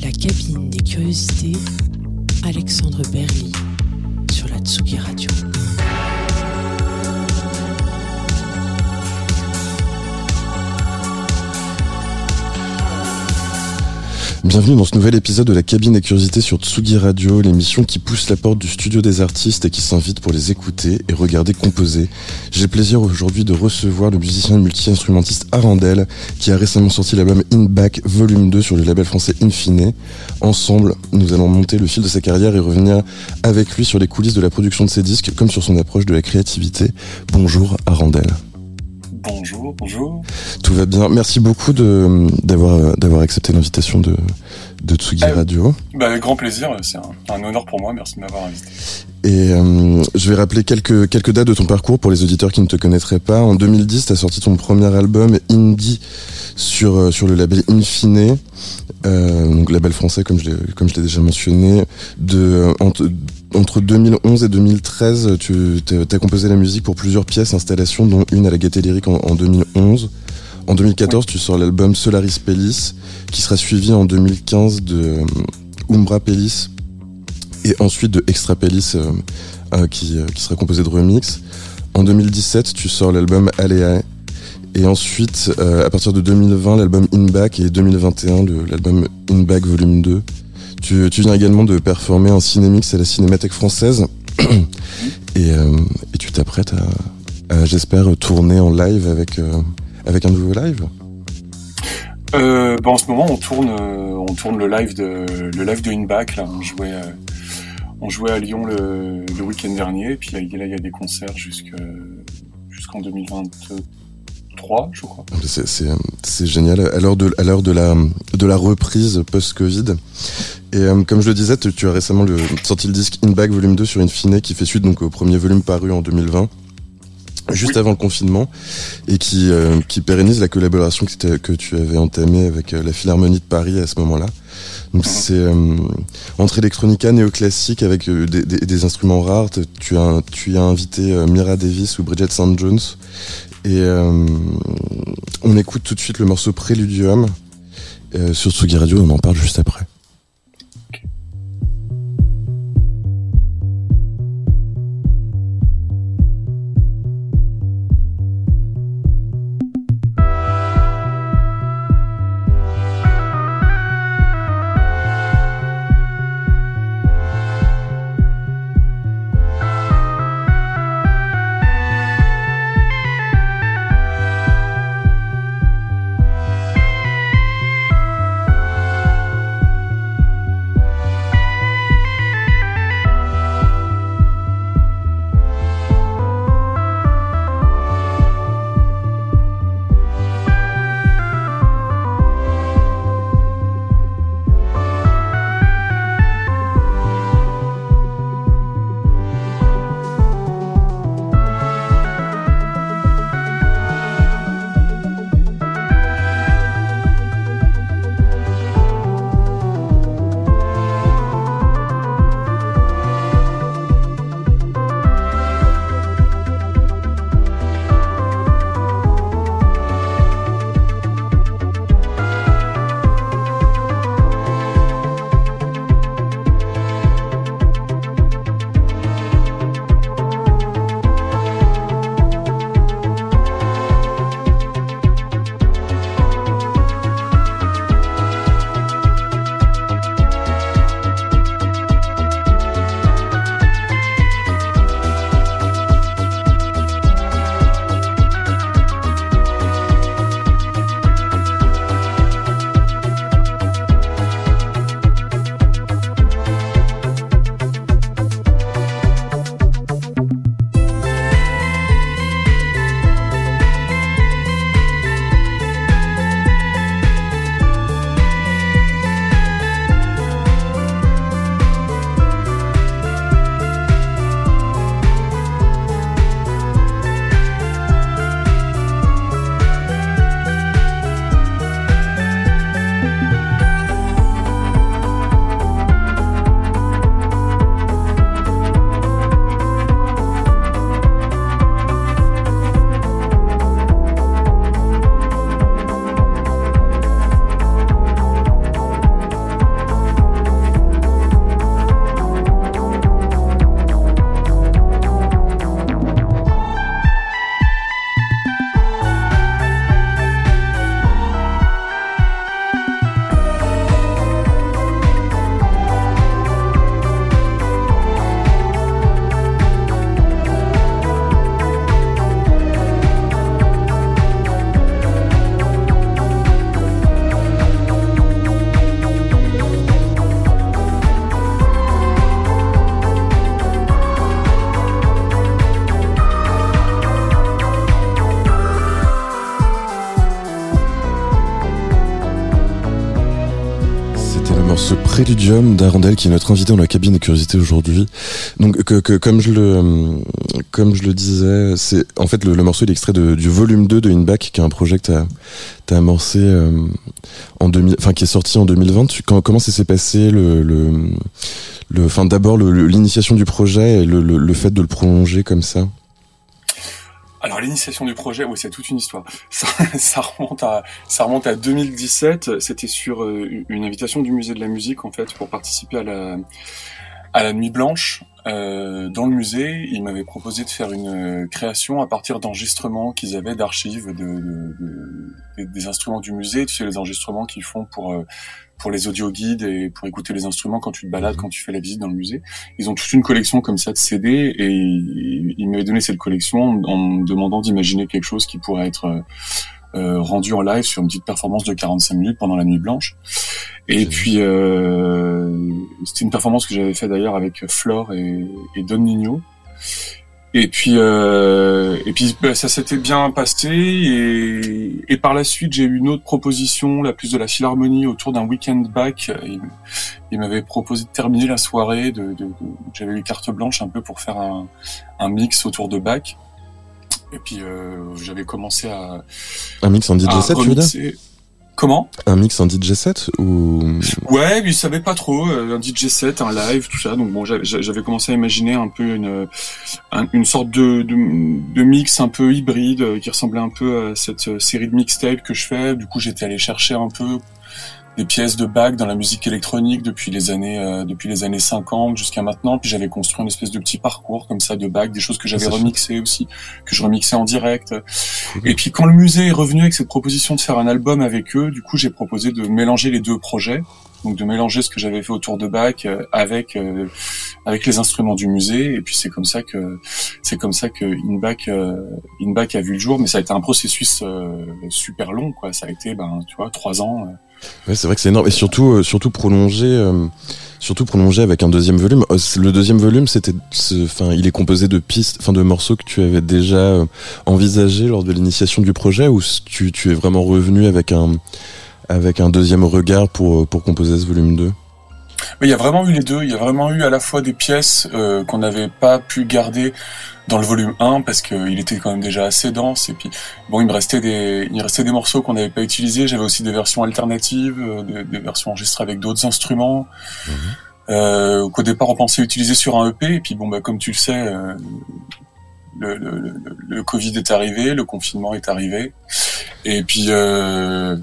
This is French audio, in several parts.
La cabine des curiosités, Alexandre Berly sur la Tsugi Radio. Bienvenue dans ce nouvel épisode de la cabine des curiosités sur Tsugi Radio, l'émission qui pousse la porte du studio des artistes et qui s'invite pour les écouter et regarder composer. J'ai le plaisir aujourd'hui de recevoir le musicien et multi-instrumentiste Arandel, qui a récemment sorti l'album In Back Volume 2 sur le label français Infine. Ensemble, nous allons monter le fil de sa carrière et revenir avec lui sur les coulisses de la production de ses disques, comme sur son approche de la créativité. Bonjour Arandel. Bonjour, bonjour. Tout va bien. Merci beaucoup d'avoir accepté l'invitation de de Tsugi Euh, Radio. Bah, avec grand plaisir, c'est un, un honneur pour moi, merci de m'avoir invité. Et euh, je vais rappeler quelques quelques dates de ton parcours pour les auditeurs qui ne te connaîtraient pas. En 2010, tu as sorti ton premier album Indie sur euh, sur le label Infine, euh, donc label français comme je l'ai comme je l'ai déjà mentionné. De euh, entre, entre 2011 et 2013, tu as composé la musique pour plusieurs pièces, installations, dont une à la Gaieté Lyrique en, en 2011. En 2014, tu sors l'album Solaris Pellis, qui sera suivi en 2015 de euh, Umbra Pellis et ensuite de Extra Pellis, euh, euh, qui, qui sera composé de remix. En 2017, tu sors l'album Aléa. Et ensuite, euh, à partir de 2020, l'album In Back et 2021, le- l'album In Back Volume 2. Tu, tu viens également de performer un cinémix à la Cinémathèque française. et, euh, et tu t'apprêtes à, à, j'espère, tourner en live avec, euh, avec un nouveau live. Euh, bah, en ce moment, on tourne, euh, on tourne le live de le live de Inback. Là, on jouait, euh, on jouait à Lyon le, le week-end dernier, et puis là, il y a des concerts jusque jusqu'en 2023, je crois. C'est, c'est, génial. À l'heure de, à l'heure de la, de la reprise post-Covid. Et euh, comme je le disais, tu, tu as récemment le, sorti le disque In Back Volume 2 sur Infine, qui fait suite donc au premier volume paru en 2020. Juste Oui. avant le confinement, et qui, euh, qui pérennise la collaboration que, tu avais entamée avec euh, la Philharmonie de Paris à ce moment-là. Donc Mhm. c'est euh, entre électronica, néoclassique avec euh, des, des, des instruments rares. Tu as, tu y as invité Mira Davis ou Bridget St. Jones. Et euh, on écoute tout de suite le morceau Préludium euh, sur Tsugi Radio. On en parle juste après. Préludium d'Arandel qui est notre invité dans la cabine de curiosité aujourd'hui. Donc que, que, comme je le comme je le disais, c'est en fait le, morceau est extrait de, du volume 2 de Inback qui est un projet que tu as, amorcé euh, en 2000 enfin qui est sorti en 2020. comment ça s'est passé le le, le enfin d'abord l'initiation du projet et le, le, le fait de le prolonger comme ça? Alors l'initiation du projet, oui, c'est toute une histoire. Ça, ça, remonte à ça remonte à 2017. C'était sur euh, une invitation du musée de la musique en fait pour participer à la à la nuit blanche euh, dans le musée. Ils m'avaient proposé de faire une euh, création à partir d'enregistrements qu'ils avaient d'archives de, de, des instruments du musée. Tu sais les enregistrements qu'ils font pour euh, pour les audio guides et pour écouter les instruments quand tu te balades, quand tu fais la visite dans le musée. Ils ont toute une collection comme ça de CD et ils m'avaient donné cette collection en me demandant d'imaginer quelque chose qui pourrait être euh, euh, rendu en live sur une petite performance de 45 minutes pendant la nuit blanche. Et puis euh, c'était une performance que j'avais fait d'ailleurs avec Flore et, et Don Nino. Et puis, euh, et puis bah, ça s'était bien passé. Et, et par la suite, j'ai eu une autre proposition, la plus de la philharmonie, autour d'un week-end back. Il, il m'avait proposé de terminer la soirée. De, de, J'avais eu carte blanche un peu pour faire un, un mix autour de Bach. Et puis euh, j'avais commencé à un mix en DJ set, tu veux dire? Comment? Un mix en DJ set ou Ouais, il savait pas trop euh, un DJ set, un live, tout ça. Donc bon, j'avais commencé à imaginer un peu une une sorte de, de, de mix un peu hybride euh, qui ressemblait un peu à cette euh, série de mixtapes que je fais. Du coup, j'étais allé chercher un peu des pièces de Bach dans la musique électronique depuis les années euh, depuis les années 50 jusqu'à maintenant. Puis j'avais construit une espèce de petit parcours comme ça de Bach, des choses que j'avais remixées aussi, que je remixais en direct. Et puis quand le musée est revenu avec cette proposition de faire un album avec eux, du coup j'ai proposé de mélanger les deux projets. Donc de mélanger ce que j'avais fait autour de Bach euh, avec euh, avec les instruments du musée. Et puis c'est comme ça que c'est comme ça que Inback Inback a vu le jour. Mais ça a été un processus super long quoi. Ça a été ben tu vois trois ans Ouais, c'est vrai que c'est énorme et surtout euh, surtout prolongé euh, surtout prolongé avec un deuxième volume. Euh, le deuxième volume, c'était enfin il est composé de pistes enfin de morceaux que tu avais déjà envisagé lors de l'initiation du projet ou tu, es vraiment revenu avec un avec un deuxième regard pour pour composer ce volume 2 il y a vraiment eu les deux. Il y a vraiment eu à la fois des pièces euh, qu'on n'avait pas pu garder dans le volume 1 parce qu'il était quand même déjà assez dense. Et puis, bon, il me restait des, il restait des morceaux qu'on n'avait pas utilisés. J'avais aussi des versions alternatives, euh, des, versions enregistrées avec d'autres instruments. Mhm. Euh, qu'au départ on pensait utiliser sur un EP et puis bon bah comme tu le sais euh, le, le, le, Covid est arrivé, le confinement est arrivé, et puis euh,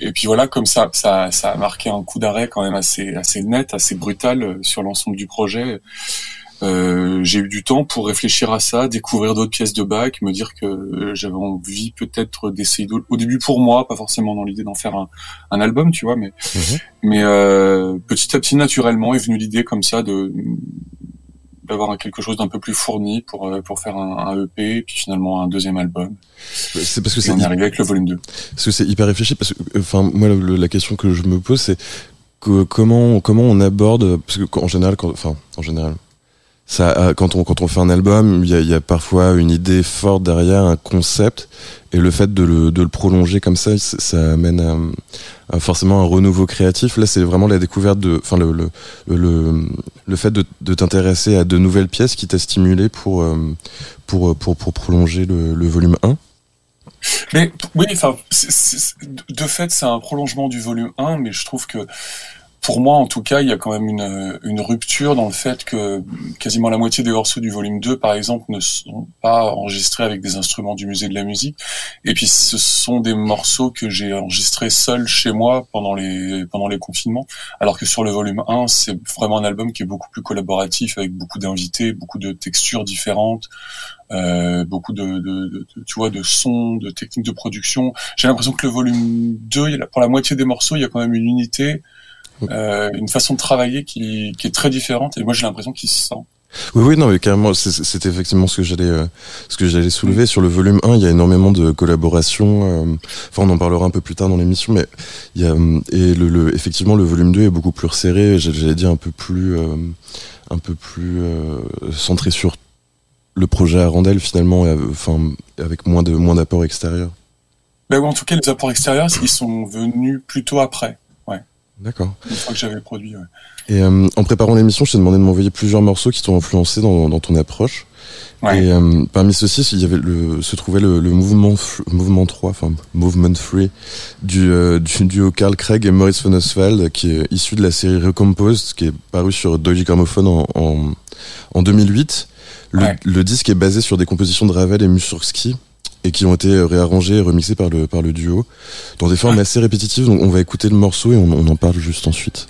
et puis voilà, comme ça, ça, ça a marqué un coup d'arrêt quand même assez assez net, assez brutal sur l'ensemble du projet. Euh, j'ai eu du temps pour réfléchir à ça, découvrir d'autres pièces de bac, me dire que j'avais envie peut-être d'essayer au début pour moi, pas forcément dans l'idée d'en faire un, un, album, tu vois, mais mhm. mais euh, petit à petit naturellement est venue l'idée comme ça de d'avoir quelque chose d'un peu plus fourni pour euh, pour faire un, un, EP puis finalement un deuxième album. C'est parce que c'est on est arrivé avec le volume 2. Parce que c'est hyper réfléchi parce que enfin moi la, question que je me pose c'est que, comment comment on aborde parce que en général quand, enfin en général ça, euh, quand on quand on fait un album, il y a, y a, parfois une idée forte derrière, un concept, et le fait de le, de le prolonger comme ça, ça amène à, forcément un renouveau créatif. Là, c'est vraiment la découverte de, enfin le le, le, le fait de, de t'intéresser à de nouvelles pièces qui t'a stimulé pour, euh, pour pour pour prolonger le, le volume 1. Mais oui, enfin, de fait, c'est un prolongement du volume 1, mais je trouve que pour moi, en tout cas, il y a quand même une, une, rupture dans le fait que quasiment la moitié des morceaux du volume 2, par exemple, ne sont pas enregistrés avec des instruments du musée de la musique. Et puis, ce sont des morceaux que j'ai enregistrés seul chez moi pendant les, pendant les confinements. Alors que sur le volume 1, c'est vraiment un album qui est beaucoup plus collaboratif avec beaucoup d'invités, beaucoup de textures différentes. Euh, beaucoup de, de, de, tu vois de sons, de techniques de production. J'ai l'impression que le volume 2, pour la moitié des morceaux, il y a quand même une unité euh, une façon de travailler qui, qui est très différente et moi j'ai l'impression qu'il se sent. Oui, oui, non, mais carrément, c'est effectivement ce que j'allais, euh, ce que j'allais soulever sur le volume 1. Il y a énormément de collaborations. Euh, enfin, on en parlera un peu plus tard dans l'émission, mais il y a et le, le, effectivement le volume 2 est beaucoup plus resserré. J'allais dire un peu plus, un peu plus centré sur le projet Arandel finalement, enfin avec moins de moins d'apports extérieurs. Ben, en tout cas, les apports extérieurs, ils sont venus plutôt après. D'accord. Une fois que j'avais produit, ouais. Et euh, en préparant l'émission, je t'ai demandé de m'envoyer plusieurs morceaux qui t'ont influencé dans, dans ton approche. Ouais. Et euh, parmi ceux-ci, il y avait le, se trouvait le, le mouvement, mouvement 3, enfin Movement 3, du, euh, du duo Carl Craig et Maurice von Oswald, qui est issu de la série Recomposed, qui est paru sur Deutsche Grammophon en, en, en 2008. Le, Ouais. le disque est basé sur des compositions de Ravel et Mussorgsky et qui ont été réarrangées et remixées par le, par le duo dans des formes Ouais. assez répétitives. Donc on va écouter le morceau et on, on en parle juste ensuite.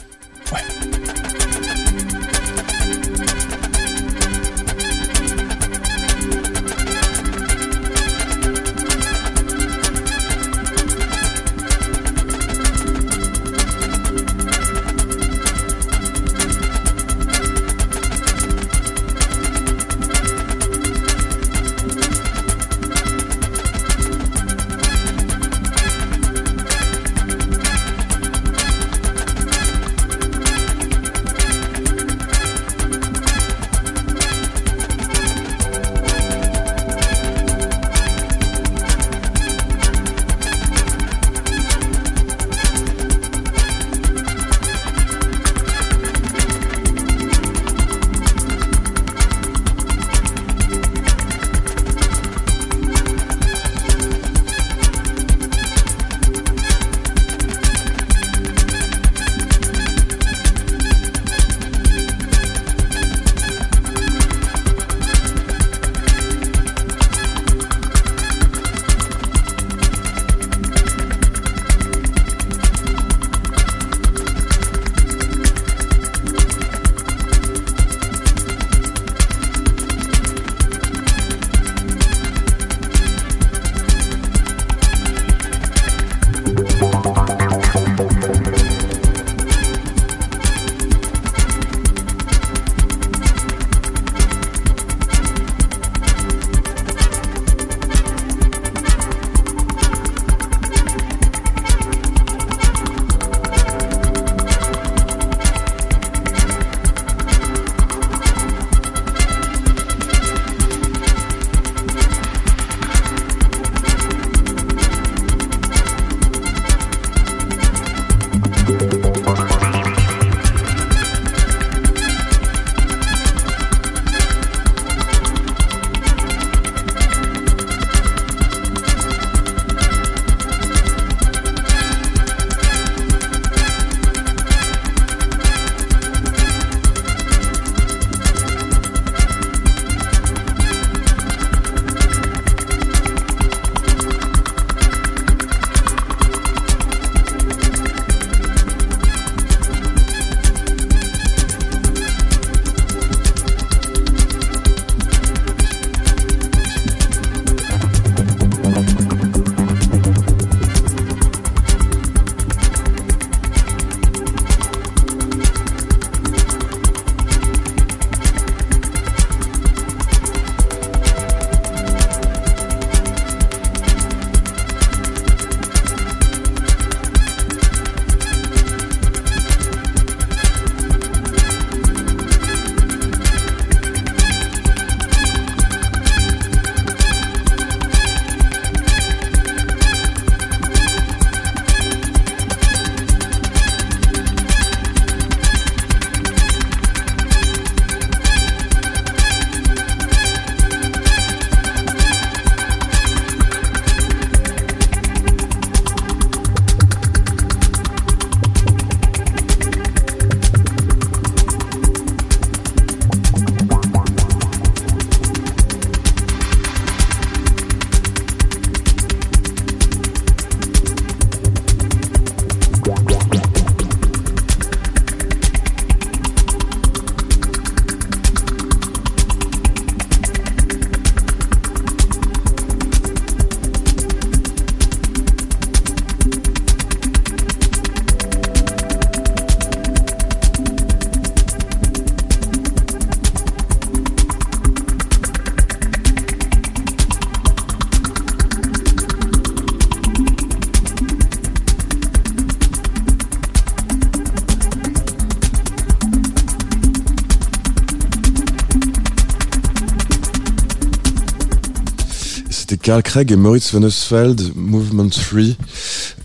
Carl Craig et Moritz von Oswald, Movement 3.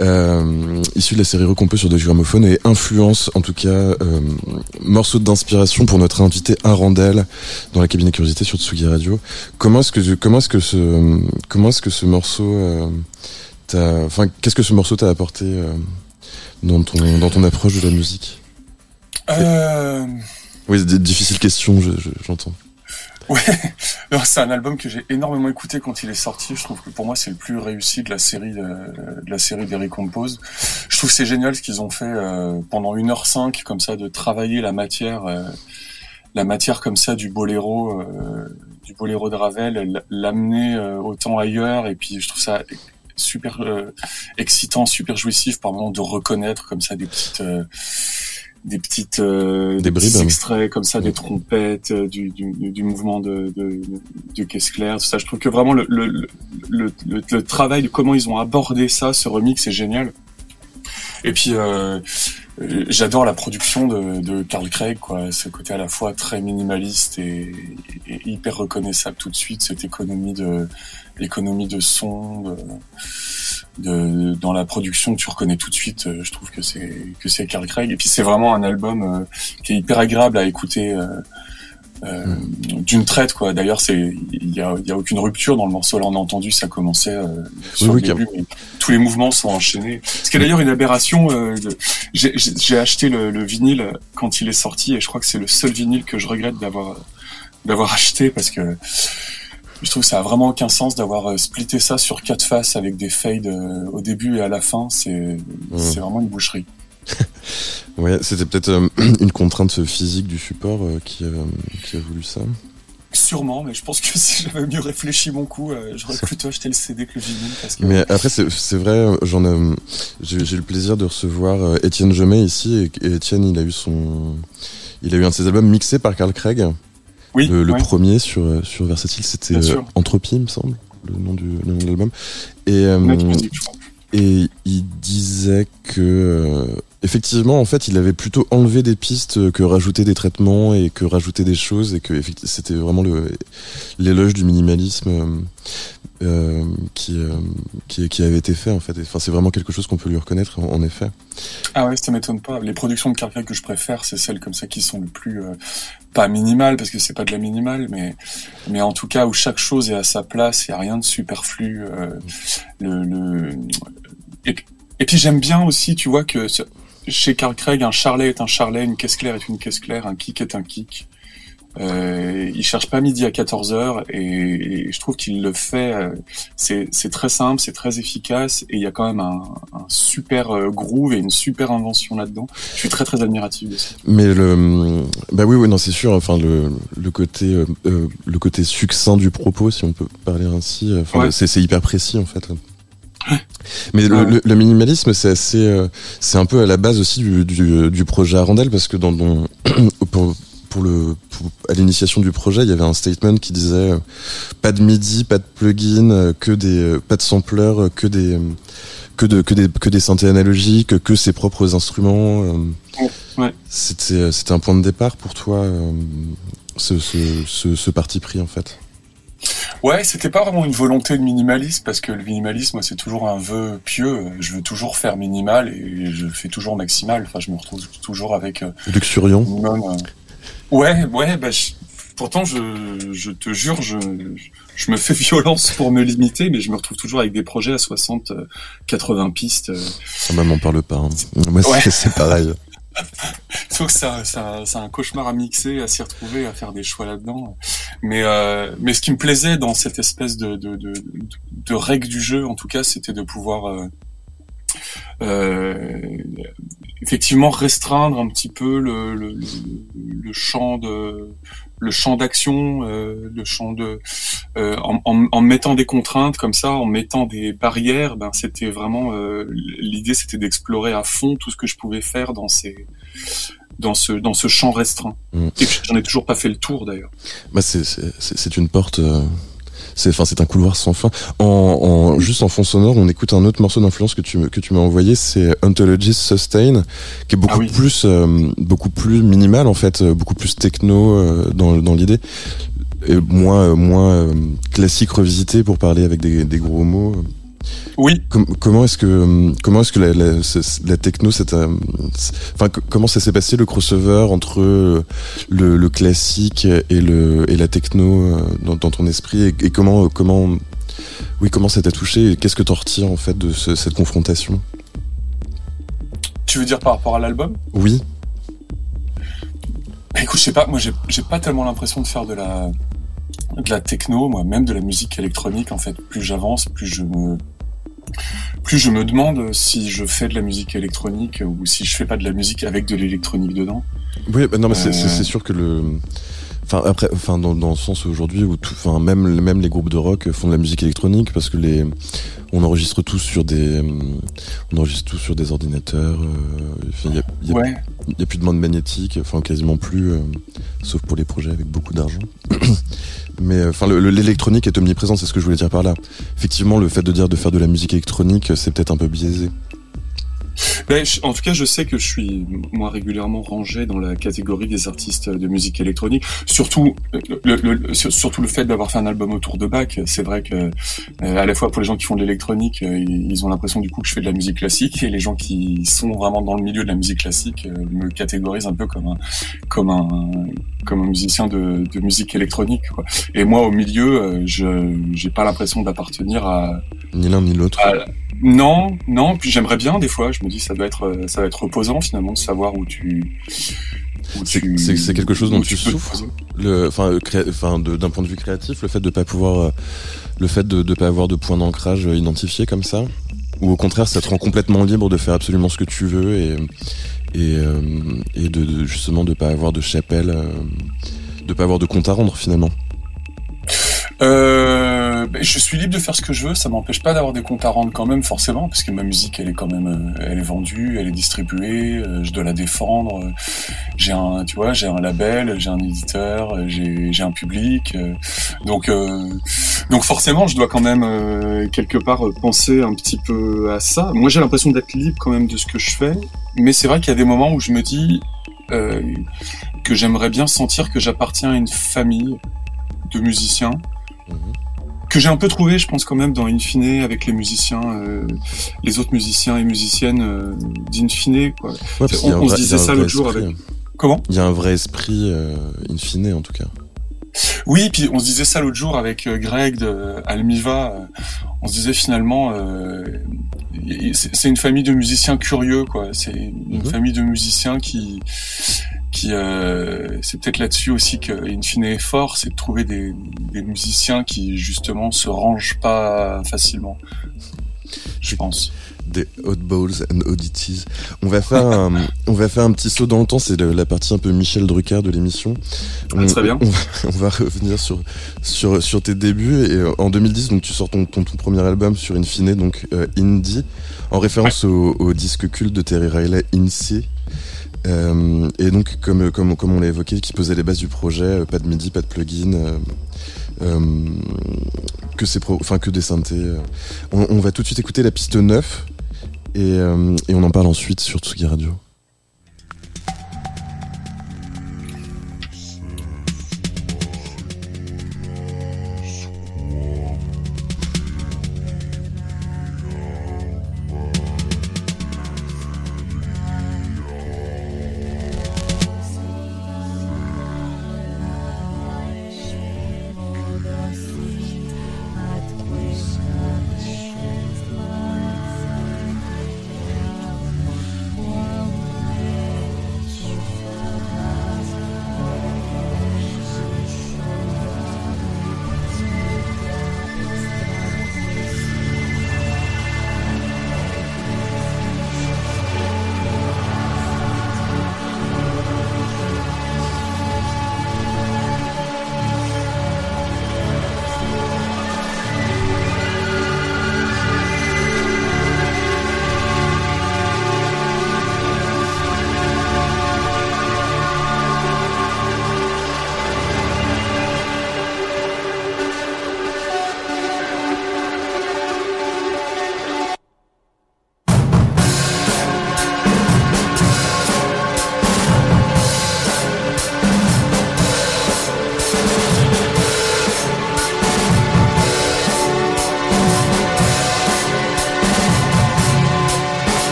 euh, issu de la série Recompose sur Deutsche Grammophone et influence en tout cas euh, morceau d'inspiration pour notre invité Arandel dans la cabine curiosité sur Tsugi Radio. Comment est-ce que comment est-ce que ce comment est-ce que ce morceau euh, t'a enfin qu'est-ce que ce morceau t'a apporté euh, dans ton dans ton approche de la musique? Oui, c'est difficile question, je- je- j'entends. Ouais, c'est un album que j'ai énormément écouté quand il est sorti. Je trouve que pour moi c'est le plus réussi de la série de, la série des Recompose. Je trouve c'est génial ce qu'ils ont fait euh, pendant 1h05 comme ça de travailler la matière, euh, la matière comme ça du boléro, euh, du boléro de Ravel, l'amener autant ailleurs. Et puis je trouve ça super excitant, super jouissif par moment de reconnaître comme ça des petites des petites euh, Des extraits comme ça des trompettes euh, du, du, du mouvement de, de, de caisse claire tout ça. Je trouve que vraiment le, le, le, le, travail de comment ils ont abordé ça ce remix est génial et puis euh, j'adore la production de, de Carl Craig quoi. Ce côté à la fois très minimaliste et, hyper reconnaissable tout de suite cette économie de l'économie de son de, de- dans la production tu reconnais tout de suite euh, je trouve que c'est que c'est Carl Craig. Et puis c'est vraiment un album euh, qui est hyper agréable à écouter euh, d'une traite quoi d'ailleurs c'est il y a, il y a aucune rupture dans le morceau là on a entendu ça commençait euh, sur Oui, le oui, début mais tous les mouvements sont enchaînés ce qui est d'ailleurs une aberration euh, de- j'ai- acheté le, le vinyle quand il est sorti et je crois que c'est le seul vinyle que je regrette d'avoir d'avoir acheté parce que je trouve que ça a vraiment aucun sens d'avoir euh, splitté ça sur quatre faces avec des fades euh, au début et à la fin. C'est c'est vraiment une boucherie. Ouais, c'était peut-être euh, une contrainte physique du support euh, qui, euh, qui a voulu ça. Sûrement, mais je pense que si j'avais mieux réfléchi mon coup, j'aurais plutôt acheté le CD que le vinyle parce que Mais après, c'est vrai, j'en ai, j'ai le plaisir de recevoir Étienne Jomet ici, et, et Étienne, il a eu son, il a eu un de ses albums mixé par Carl Craig. oui, Le, le ouais. premier sur sur Versatile, c'était. Entropie, il me semble, le nom du le nom de l'album. Et et il disait que effectivement en fait il avait plutôt enlevé des pistes que rajouté des traitements et que rajouter des choses et que c'était vraiment l'éloge du minimalisme euh, euh, qui, euh, qui qui avait été fait en fait enfin c'est vraiment quelque chose qu'on peut lui reconnaître en, effet Ah ouais, ça m'étonne pas. Les productions de Craig que je préfère, c'est celles comme ça qui sont le plus euh, pas minimales parce que c'est pas de la minimale, mais mais en tout cas où chaque chose est à sa place, il y a rien de superflu. euh, le, le et, et puis j'aime bien aussi, tu vois que chez Carl Craig, un charlet est un charlet, une caisse claire est une caisse claire, un kick est un kick. Euh, il cherche pas midi à 14 heures et, et je trouve qu'il le fait. euh, c'est très simple, c'est très efficace et il y a quand même un, un super euh, groove et une super invention là-dedans. Je suis très très admiratif de ça. mais le bah oui oui non c'est sûr enfin le le côté euh, euh, le côté succinct du propos si on peut parler ainsi enfin Ouais. c'est c'est hyper précis en fait Mais le, Ouais. le- le minimalisme, c'est assez, euh, c'est un peu à la base aussi du, du, du projet Arandel parce que dans, dans pour, pour le, pour- à l'initiation du projet, il y avait un statement qui disait euh, pas de MIDI, pas de plugin, euh, que des, euh, pas de sampler, euh, que des, que de, que des, que des synthés analogiques, que ses propres instruments. euh. Ouais. C'était, c'était un point de départ pour toi, euh, ce, ce, ce, ce parti pris en fait? Ouais, c'était pas vraiment une volonté de minimalisme parce que le minimalisme, moi, c'est toujours un vœu pieux. Je veux toujours faire minimal et je fais toujours maximal. Enfin, je me retrouve toujours avec euh, Luxuriant. euh. Ouais, ouais, bah, je- pourtant, je, je te jure, je, je me fais violence pour me limiter, mais je me retrouve toujours avec des projets à 60, euh, 80 pistes. euh. Ah, bah, m'en parle pas. hein. Moi, Ouais. c'est pareil. Sauf que ça, ça, c'est un cauchemar à mixer, à s'y retrouver, à faire des choix là-dedans. Mais, euh, mais ce qui me plaisait dans cette espèce de, de, de, de règle du jeu, en tout cas, c'était de pouvoir euh, euh, effectivement restreindre un petit peu le, le, le champ de le champ d'action, euh, le champ de euh, en, en, en mettant des contraintes comme ça, en mettant des barrières, ben c'était vraiment euh, l'idée, c'était d'explorer à fond tout ce que je pouvais faire dans ces dans ce dans ce champ restreint. Mm. Et j'en ai toujours pas fait le tour d'ailleurs. Bah c'est c'est c'est c'est une porte. Euh, c'est enfin c'est un couloir sans fin. En, en juste en fond sonore, on écoute un autre morceau d'influence que tu que tu m'as envoyé, c'est Ontologist Sustain, qui est beaucoup Ah oui. plus euh, beaucoup plus minimal en fait, euh, beaucoup plus techno euh, dans dans l'idée et moins euh, moins euh, classique revisité pour parler avec des des gros mots. Oui. comment est-ce que comment est-ce que la, la, la techno, enfin comment ça s'est passé le crossover entre le, le, classique et le et la techno dans, dans ton esprit et, et, comment comment oui comment ça t'a touché et qu'est-ce que t'en retires en fait de ce, cette confrontation? Tu veux dire par rapport à l'album? Oui. Écoute, je sais pas, moi j'ai pas tellement l'impression de faire de la de la techno, moi même de la musique électronique en fait. Plus j'avance, plus je me plus je me demande si je fais de la musique électronique ou si je fais pas de la musique avec de l'électronique dedans. Oui, bah non, mais c'est euh. sûr que le Enfin après, enfin dans, dans le sens aujourd'hui où tout, enfin même même les groupes de rock font de la musique électronique parce que les on enregistre tous sur des on enregistre tous sur des ordinateurs. Il euh, y, a, y, a, a, plus de bande magnétique, enfin quasiment plus, euh, sauf pour les projets avec beaucoup d'argent. Mais euh, enfin l'électronique est omniprésente, c'est ce que je voulais dire par là. Effectivement, le fait de dire de faire de la musique électronique, c'est peut-être un peu biaisé. Ben, en tout cas, je sais que je suis moi régulièrement rangé dans la catégorie des artistes de musique électronique. Surtout, le, le, surtout le fait d'avoir fait un album autour de Bach. C'est vrai que euh, à la fois pour les gens qui font de l'électronique, euh, ils ont l'impression du coup que je fais de la musique classique, et les gens qui sont vraiment dans le milieu de la musique classique euh, me catégorisent un peu comme un comme un comme musicien de, de musique électronique. Quoi. Et moi, au milieu, je j'ai pas l'impression d'appartenir à ni l'un ni l'autre. Non, non. Puis j'aimerais bien des fois. Je me dis ça doit être euh, ça va être reposant finalement de savoir où tu. C'est quelque chose dont tu, souffres. Le, enfin, enfin, d'un point de vue créatif, le fait de pas pouvoir, euh, le fait de ne pas avoir de point d'ancrage identifié comme ça, ou au contraire, ça te rend complètement libre de faire absolument ce que tu veux et et, euh, et de, justement de pas avoir de chapelle, de pas avoir de compte à rendre finalement. Euh, ben, je suis libre de faire ce que je veux. Ça m'empêche pas d'avoir des comptes à rendre quand même, forcément, parce que ma musique, elle est quand même, euh, elle est vendue, elle est distribuée. Euh, je dois la défendre. J'ai un, tu vois, j'ai un label, j'ai un éditeur, j'ai, un public. donc, donc forcément, je dois quand même quelque part penser un petit peu à ça. Moi, j'ai l'impression d'être libre quand même de ce que je fais, mais c'est vrai qu'il y a des moments où je me dis que j'aimerais bien sentir que j'appartiens à une famille de musiciens que j'ai un peu trouvé, je pense quand même dans Infine avec les musiciens, euh, les autres musiciens et musiciennes euh, d'Infine. Quoi. on, se disait ça l'autre jour avec. Comment? Il y a un vrai esprit euh, Infine en tout cas. Oui, puis on se disait ça l'autre jour avec euh, Greg de Almiva. on se disait finalement, c'est une famille de musiciens curieux, quoi. C'est une mhm. famille de musiciens qui qui euh, c'est peut-être là-dessus aussi que Infine est fort, c'est de trouver des, des, musiciens qui justement se rangent pas facilement. Je pense. Des oddballs and oddities. On va faire un, on va faire un petit saut dans le temps. C'est la partie un peu Michel Drucker de l'émission. Ah, très bien. On va, revenir sur sur sur tes débuts et euh, en 2010 donc tu sors ton ton, premier album sur Infine donc euh, Indie en référence au, au, disque culte de Terry Riley INSEE euh, et donc, comme, on l'a évoqué, qui posait les bases du projet, euh, pas de MIDI, pas de plugin, euh, euh que, enfin, que des synthés. On, va tout de suite écouter la piste 9 et, et on en parle ensuite sur Tsugi Radio.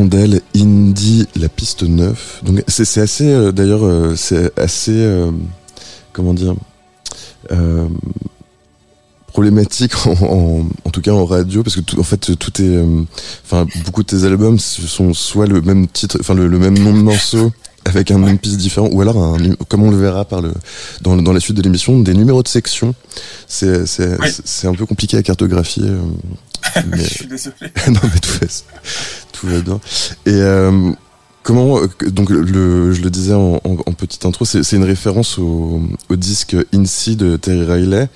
Arandel, Indie, la piste 9. Donc c'est assez, euh, d'ailleurs, euh, c'est assez, euh, comment dire, euh, problématique en, en, en, tout cas en radio parce que tout, en fait tout est, euh, enfin beaucoup de tes albums sont soit le même titre, enfin le, le, même nom de morceau avec un même piste différent ou alors un, comme on le verra par le dans, dans la suite de l'émission des numéros de section. C'est c'est c'est un peu compliqué à cartographier. mais... Je suis désolé. non mais tout fait tout va bien. Et euh, comment donc le je le disais en, en, en petite intro, c'est une référence au, au disque INSEE de Terry Riley.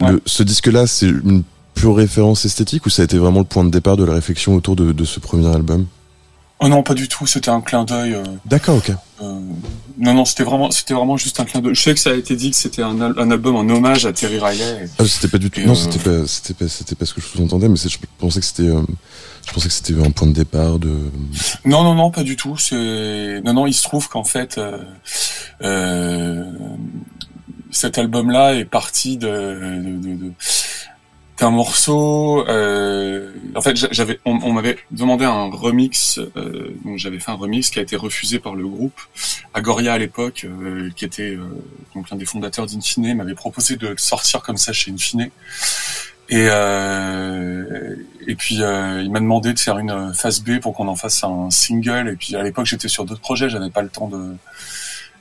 Ouais. Le, ce disque-là, c'est une pure référence esthétique ou ça a été vraiment le point de départ de la réflexion autour de, de ce premier album? Oh non, pas du tout. C'était un clin d'œil. Euh, D'accord, ok. Euh, non, non, c'était vraiment, c'était vraiment juste un clin d'œil. Je sais que ça a été dit que c'était un, un, album en hommage à Terry Riley. Ah, c'était pas du tout. non, euh... c'était pas, c'était pas, c'était pas ce que je sous-entendais, mais je pensais que c'était, euh, je pensais que c'était un point de départ de. Non, non, non, pas du tout. C'est, non, non, il se trouve qu'en fait, euh, cet album-là est parti de, de, de, de d'un morceau. Euh, en fait, j'avais, on, m'avait demandé un remix, euh, donc j'avais fait un remix qui a été refusé par le groupe. Agoria à l'époque, euh, qui était euh, donc l'un des fondateurs d'Infine, m'avait proposé de sortir comme ça chez Infine. Et euh, et puis il m'a demandé de faire une phase B pour qu'on en fasse un single. Et puis à l'époque, j'étais sur d'autres projets, j'avais pas le temps de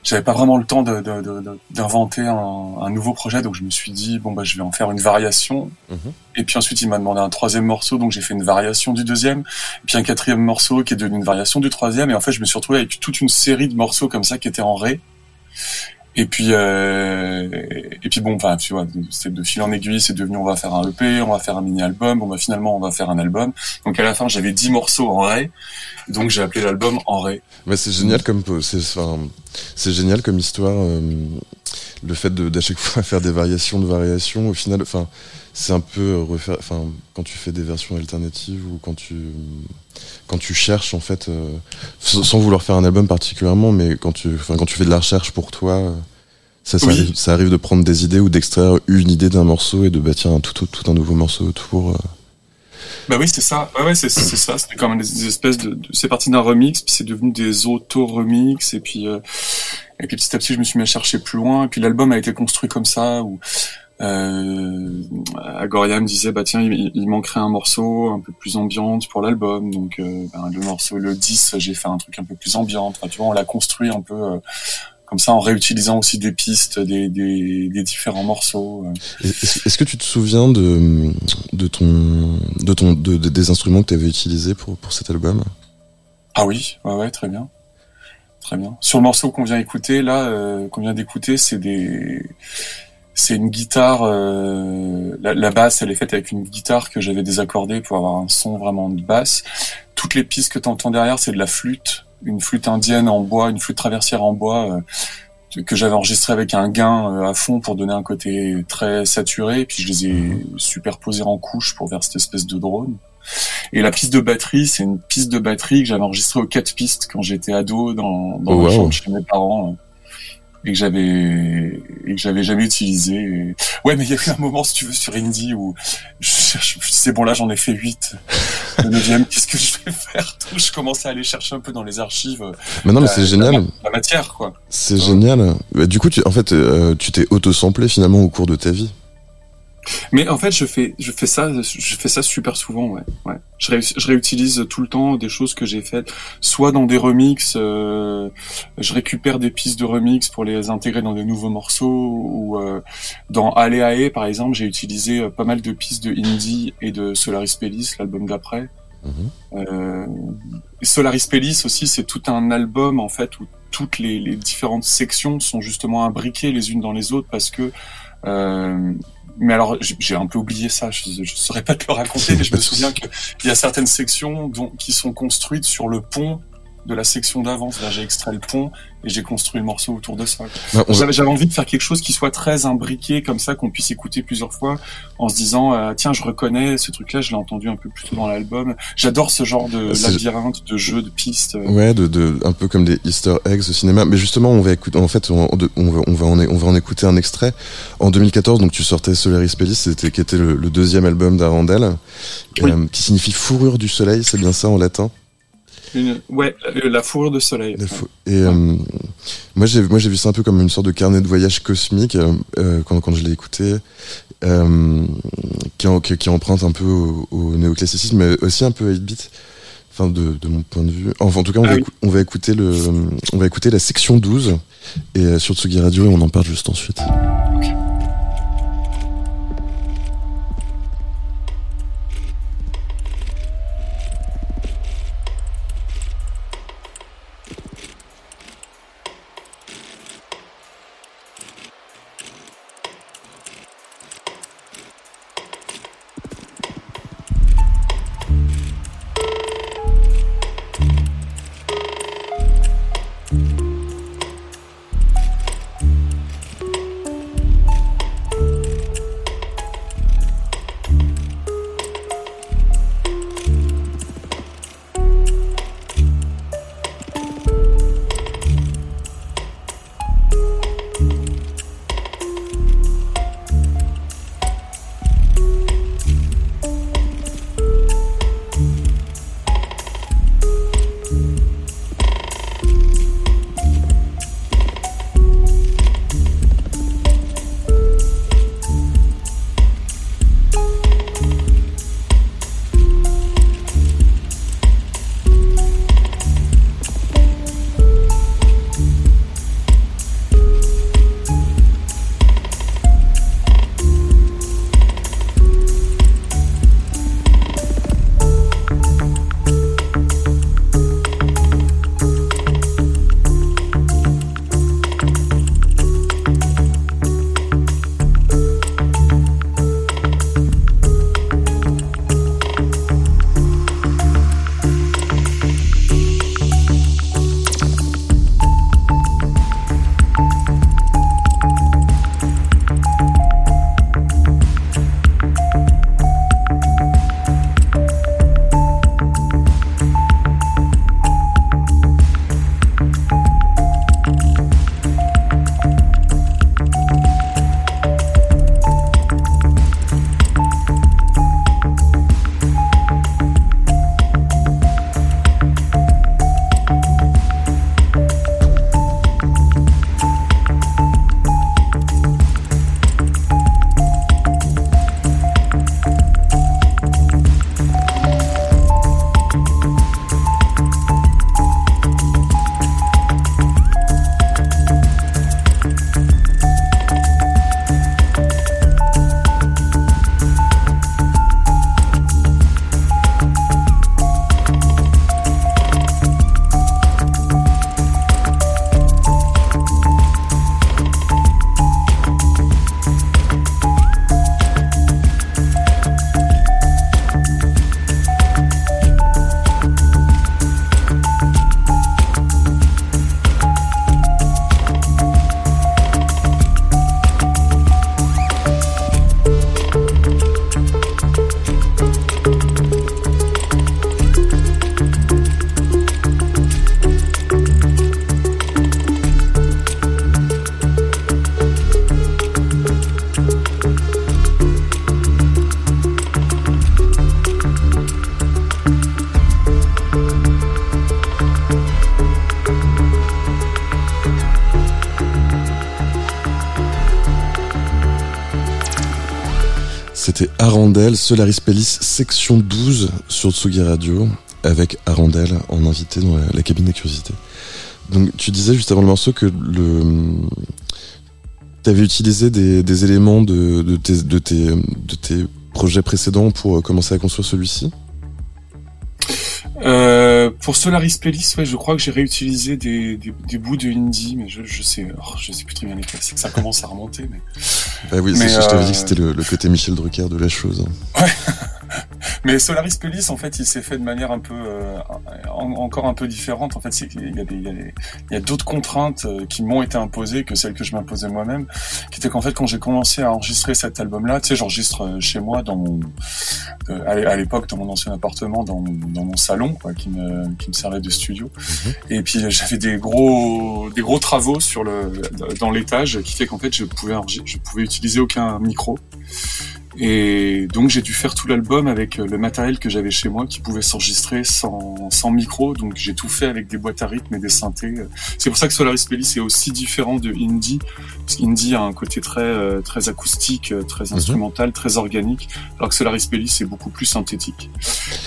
j'avais pas vraiment le temps d'inventer un, un, nouveau projet, donc je me suis dit bon bah je vais en faire une variation. -hmm. Et puis ensuite il m'a demandé un troisième morceau, donc j'ai fait une variation du deuxième, et puis un quatrième morceau qui est devenu une variation du troisième. Et en fait je me suis retrouvé avec toute une série de morceaux comme ça qui étaient en ré. Et puis euh, et puis bon, enfin tu vois, c'est de fil en aiguille, c'est devenu on va faire un EP, on va faire un mini album, bon bah finalement on va faire un album. Donc à la fin j'avais 10 morceaux en ré, donc j'ai appelé l'album en ré. Mais c'est génial comme c'est c'est génial comme histoire. Euh, le fait de d'à chaque fois faire des variations de variations, au final, enfin c'est un peu refaire, enfin quand tu fais des versions alternatives ou quand tu quand tu cherches en fait, euh, sans vouloir faire un album particulièrement, mais quand tu, enfin quand tu fais de la recherche pour toi, euh, ça, ça, oui. arrive, ça arrive de prendre des idées ou d'extraire une idée d'un morceau et de bâtir un, tout, tout un nouveau morceau autour. Euh. Bah oui, c'est ça. Ouais, ouais c'est ça. C'était quand même des espèces de. de c'est parti d'un remix, puis c'est devenu des auto-remix, et puis euh, et puis petit à petit, je me suis mis à chercher plus loin. Et puis l'album a été construit comme ça, où euh, Agoria me disait bah tiens il, il, manquerait un morceau un peu plus ambiante pour l'album donc euh, ben, le morceau le 10 j'ai fait un truc un peu plus ambiante tu vois on l'a construit un peu euh, comme ça en réutilisant aussi des pistes des, des, des différents morceaux euh. est-ce que tu te souviens de de ton de ton de, de des instruments que tu avais utilisés pour pour cet album? Ah oui ouais, ouais très bien très bien sur le morceau qu'on vient écouter là euh, qu'on vient d'écouter c'est des c'est une guitare. Euh, la, la, basse, elle est faite avec une guitare que j'avais désaccordée pour avoir un son vraiment de basse. Toutes les pistes que tu entends derrière, c'est de la flûte, une flûte indienne en bois, une flûte traversière en bois euh, que j'avais enregistré avec un gain euh, à fond pour donner un côté très saturé. Et puis je les ai superposés en couches pour faire cette espèce de drone. Et la piste de batterie, c'est une piste de batterie que j'avais enregistrée aux quatre pistes quand j'étais ado dans, dans oh, la wow. chambre chez mes parents et que j'avais et que j'avais jamais utilisé. Et... Ouais, mais il y a eu un moment, si tu veux, sur Indie où je cherche, c'est bon là, j'en ai fait 8 Le neuvième, qu'est-ce que je vais faire? Donc, Je commençais à aller chercher un peu dans les archives. Mais non, mais c'est génial. La, la, matière, quoi. C'est ouais. génial. Bah, du coup, tu, en fait, euh, tu t'es auto-samplé finalement au cours de ta vie. Mais en fait, je fais, je fais ça, je fais ça super souvent, ouais. ouais. Je, ré, je réutilise tout le temps des choses que j'ai faites, soit dans des remixes, euh, je récupère des pistes de remix pour les intégrer dans des nouveaux morceaux, ou euh, dans Aléae, par exemple, j'ai utilisé euh, pas mal de pistes de indie et de Solaris Pellis, l'album d'après. Mm -hmm. Solaris Pellis aussi, c'est tout un album en fait où toutes les, les différentes sections sont justement imbriquées les unes dans les autres parce que euh, mais alors j'ai un peu oublié ça, je ne saurais pas te le raconter, mais je me souviens qu'il y a certaines sections dont, qui sont construites sur le pont de la section d'avance. Là, j'ai extrait le pont et j'ai construit le morceau autour de ça. J'avais envie de faire quelque chose qui soit très imbriqué, comme ça, qu'on puisse écouter plusieurs fois en se disant euh, tiens, je reconnais ce truc-là, je l'ai entendu un peu plus tôt dans l'album. J'adore ce genre de labyrinthe, de jeu, de pistes. Ouais, de, de, un peu comme des Easter eggs au cinéma. Mais justement, on va écouter. En fait, on, on, va, on va en, on va en écouter un extrait. En 2014, donc tu sortais Solaris Pellis, c'était qui était le, le deuxième album d'Arandel, oui. euh, qui signifie fourrure du soleil. C'est bien ça en latin? Une, ouais, euh, la fourrure de soleil. Et euh, moi, j'ai moi j'ai vu ça un peu comme une sorte de carnet de voyage cosmique euh, quand, quand je l'ai écouté, qui, qui, emprunte un peu au, néoclassicisme, mais aussi un peu à 8-bit. Enfin, de, de, mon point de vue. Enfin, en tout cas, on, ah va, on va écouter le, on va écouter la section 12 et sur Tsugi Radio et on en parle juste ensuite. Arandel, Solaris Pellis, section 12 sur Tsugi Radio, avec Arandel en invité dans la, cabine des curiosités. Donc tu disais juste avant le morceau que le tu avais utilisé des, éléments de, tes, projets précédents pour commencer à construire celui-ci? Euh, pour Solaris Pellis, ouais, je crois que j'ai réutilisé des, bouts de indie, mais je, oh, je sais plus très bien les classiques. Ça commence à remonter, mais. Bah oui, je t'avais dit que c'était le, le, côté Michel Drucker de la chose. Ouais. Mais Solaris Pelis, en fait, il s'est fait de manière un peu euh, encore un peu différente. En fait, il y a des, il y a d'autres contraintes euh, qui m'ont été imposées que celles que je m'imposais moi-même, qui était qu'en fait, quand j'ai commencé à enregistrer cet album-là, tu sais, j'enregistre euh, chez moi dans mon à l'époque dans mon ancien appartement, dans, dans mon salon, quoi, qui me qui me servait de studio. Mhm. Et puis j'avais des gros des gros travaux sur le dans l'étage, qui fait qu'en fait, je pouvais je pouvais utiliser aucun micro. Et donc j'ai dû faire tout l'album avec euh, le matériel que j'avais chez moi qui pouvait s'enregistrer sans, sans micro. Donc j'ai tout fait avec des boîtes à rythme et des synthés. C'est pour ça que Solaris Pellis est aussi différent de Indie. Parce qu'Indie a un côté très euh, très acoustique, euh, très Mhm. instrumental, très organique, alors que Solaris Pellis est beaucoup plus synthétique.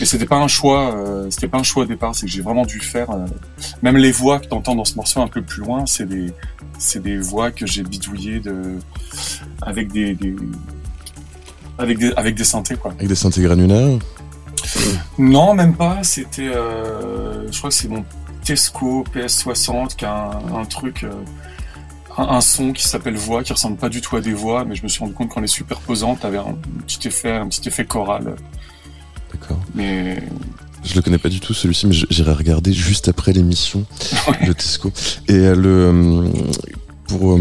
Et c'était pas un choix, euh, c'était pas un choix au départ. C'est que j'ai vraiment dû faire. euh, même les voix que t'entends dans ce morceau un peu plus loin, c'est des c'est des voix que j'ai bidouillées de avec des, des avec des avec des synthés quoi. Avec des synthés granulaires Non, même pas. C'était, euh, je crois que c'est mon Tesco PS60 qui a un, un truc, euh, un, un son qui s'appelle voix, qui ressemble pas du tout à des voix, mais je me suis rendu compte qu'en les superposant, t'avais un petit effet, un petit effet choral. D'accord. Mais Je le connais pas du tout celui-ci, mais j'irai regarder juste après l'émission le Tesco. Et euh, le pour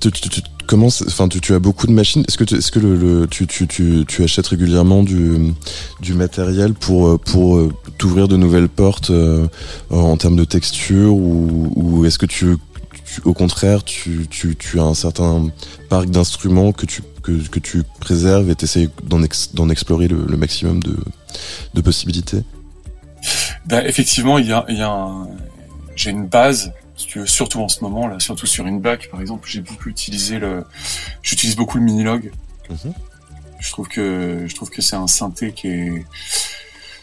tu, tu, tu commences, enfin tu, tu as beaucoup de machines. Est-ce que tu, est-ce que le, le- tu, tu, tu, achètes régulièrement du du matériel pour euh, pour euh, t'ouvrir de nouvelles portes euh, en termes de texture ou, ou est-ce que tu, au contraire tu, as un certain parc d'instruments que tu que, que tu préserves et t'essayes d'en d'en explorer le, le maximum de de possibilités? bah, effectivement, il y a, y a un- j'ai une base. Si tu veux, surtout en ce moment là, surtout sur une bac par exemple, j'ai beaucoup utilisé le, j'utilise beaucoup le Minilog. Mhm. Je trouve que je trouve que c'est un synthé qui est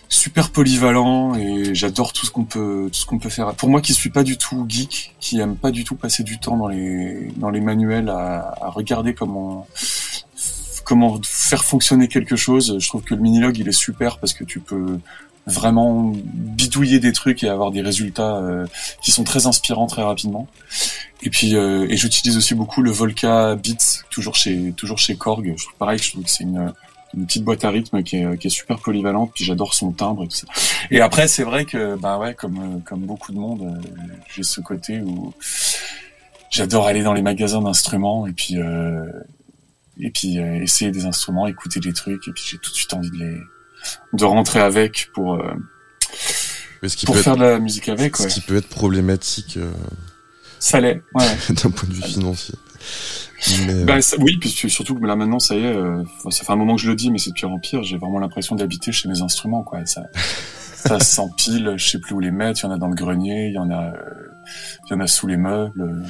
super polyvalent et j'adore tout ce qu'on peut tout ce qu'on peut faire. Pour moi qui suis pas du tout geek, qui aime pas du tout passer du temps dans les dans les manuels à, à regarder comment comment faire fonctionner quelque chose, je trouve que le Minilog il est super parce que tu peux vraiment bidouiller des trucs et avoir des résultats euh, qui sont très inspirants très rapidement. Et puis euh, et j'utilise aussi beaucoup le Volca Beats toujours chez toujours chez Korg. Je trouve pareil, je trouve que c'est une une petite boîte à rythme qui est, qui est super polyvalente, puis j'adore son timbre et tout ça. Et après, c'est vrai que, bah ouais, comme, euh, comme beaucoup de monde, euh, j'ai ce côté où j'adore aller dans les magasins d'instruments et puis, euh, et puis euh, essayer des instruments, écouter des trucs, et puis j'ai tout de suite envie de les, de rentrer avec pour, euh, ce pour peut faire être, de la musique avec, ce ouais. qui peut être problématique euh, Ça l'est, ouais. d'un point de vue financier. Mais, euh, Bah, ça- oui, puis surtout que là maintenant, ça y est, euh, ça fait un moment que je le dis, mais c'est de pire en pire. J'ai vraiment l'impression d'habiter chez mes instruments, quoi. Ça, ça s'empile, je sais plus où les mettre. Il y en a dans le grenier, il y en a, il y en a sous les meubles.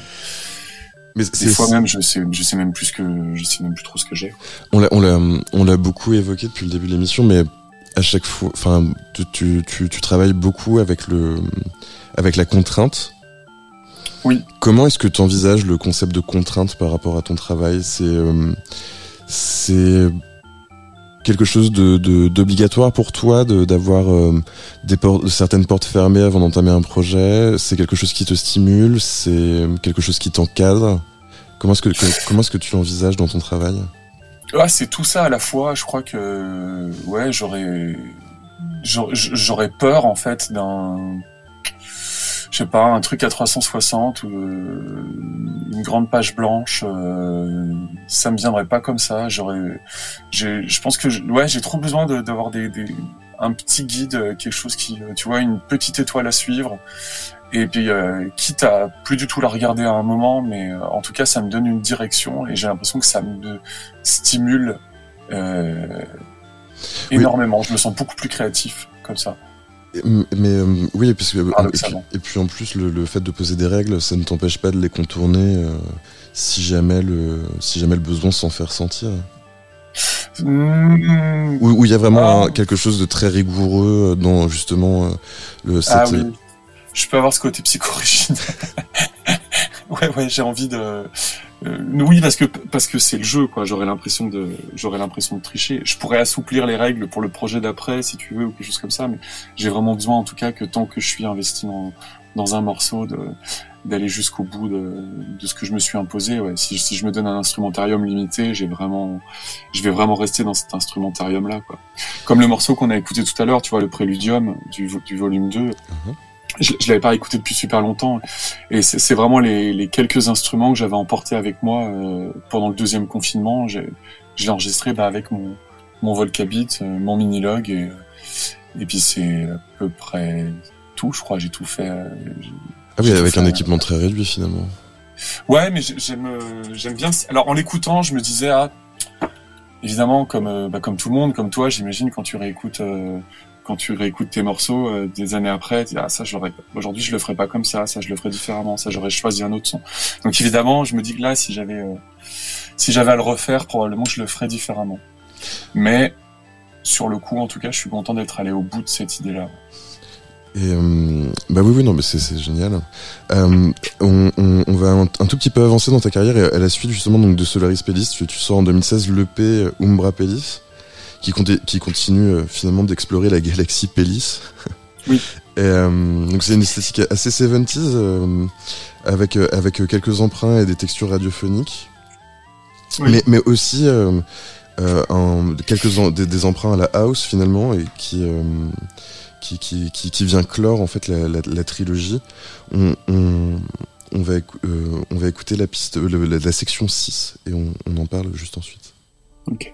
mais Des fois même, je sais, je sais même plus que, je sais même plus trop ce que j'ai. on l'a, on l'a, on l'a beaucoup évoqué depuis le début de l'émission, mais à chaque fois, enfin, tu, tu, tu, tu travailles beaucoup avec le, avec la contrainte. Oui. Comment est-ce que tu envisages le concept de contrainte par rapport à ton travail? C'est, euh, c'est quelque chose de, de- d'obligatoire pour toi de, d'avoir euh, des portes, certaines portes fermées avant d'entamer un projet? C'est quelque chose qui te stimule? C'est quelque chose qui t'encadre? Comment est-ce que, que- comment est-ce que tu l'envisages dans ton travail? Ah, c'est tout ça à la fois. Je crois que, ouais, j'aurais, j'aurais peur en fait d'un, je sais pas, un truc à 360 ou euh, une grande page blanche. euh, ça me viendrait pas comme ça. J'aurais, je pense que, ouais, j'ai trop besoin d'avoir des, des, un petit guide, euh, quelque chose qui, tu vois, une petite étoile à suivre. Et puis, euh, quitte à plus du tout la regarder à un moment, mais euh, en tout cas, ça me donne une direction et j'ai l'impression que ça me stimule euh, Oui. énormément. Je me sens beaucoup plus créatif comme ça. Mais euh, oui, parce que et puis, Paradoxalement. et puis en plus le, le fait de poser des règles, ça ne t'empêche pas de les contourner euh, si jamais le si jamais le besoin s'en fait ressentir. Mmh, Où il y a vraiment Ah. un- quelque chose de très rigoureux dans justement euh, le cette, ah oui. Je peux avoir ce côté psychorigide. ouais, ouais, j'ai envie de. euh, oui, parce que parce que c'est le jeu, quoi. J'aurais l'impression de j'aurais l'impression de tricher. Je pourrais assouplir les règles pour le projet d'après, si tu veux, ou quelque chose comme ça. Mais j'ai vraiment besoin, en tout cas, que tant que je suis investi dans dans un morceau, de d'aller jusqu'au bout de, de ce que je me suis imposé. Ouais. Si, si je me donne un instrumentarium limité, j'ai vraiment, je vais vraiment rester dans cet instrumentarium là, quoi. Comme le morceau qu'on a écouté tout à l'heure, tu vois, le préludium du, vo- du volume 2. Je, je l'avais pas écouté depuis super longtemps, et c'est vraiment les, les quelques instruments que j'avais emportés avec moi euh, pendant le deuxième confinement. J'ai je l'ai enregistré bah, avec mon mon Volcabit, euh, mon Minilog, et euh, et puis c'est à peu près tout, je crois. J'ai tout fait. euh, Ah oui, avec fait, un équipement très réduit finalement. Ouais, mais j'ai- j'aime euh, j'aime bien. Alors en l'écoutant, je me disais ah évidemment, comme bah, comme tout le monde, comme toi, j'imagine quand tu réécoutes quand tu réécoutes tes morceaux des années après, tu dis, ah ça je aujourd'hui je le ferais pas comme ça, ça je le ferais différemment, ça j'aurais choisi un autre son. Donc évidemment, je me dis que là si j'avais si j'avais à le refaire, probablement je le ferais différemment. Mais sur le coup, en tout cas, je suis content d'être allé au bout de cette idée-là. Et euh, bah oui, oui, non, mais c'est génial. Euh, on, va un, tout petit peu avancer dans ta carrière et à la suite justement donc de Solaris Pellis, tu, tu sors en 2016 l'EP Umbra Pellis, qui, qui continue euh, finalement d'explorer la galaxie Pellis. Oui. Et, euh, donc c'est une esthétique assez 70s euh, avec avec quelques emprunts et des textures radiophoniques, oui. mais mais aussi un, quelques des, des, emprunts à la house finalement et qui qui, qui, qui, qui, vient clore en fait la, la, la trilogie. On, on, on, va, euh, on va écouter la piste, la, section 6 et on, on en parle juste ensuite. Ok.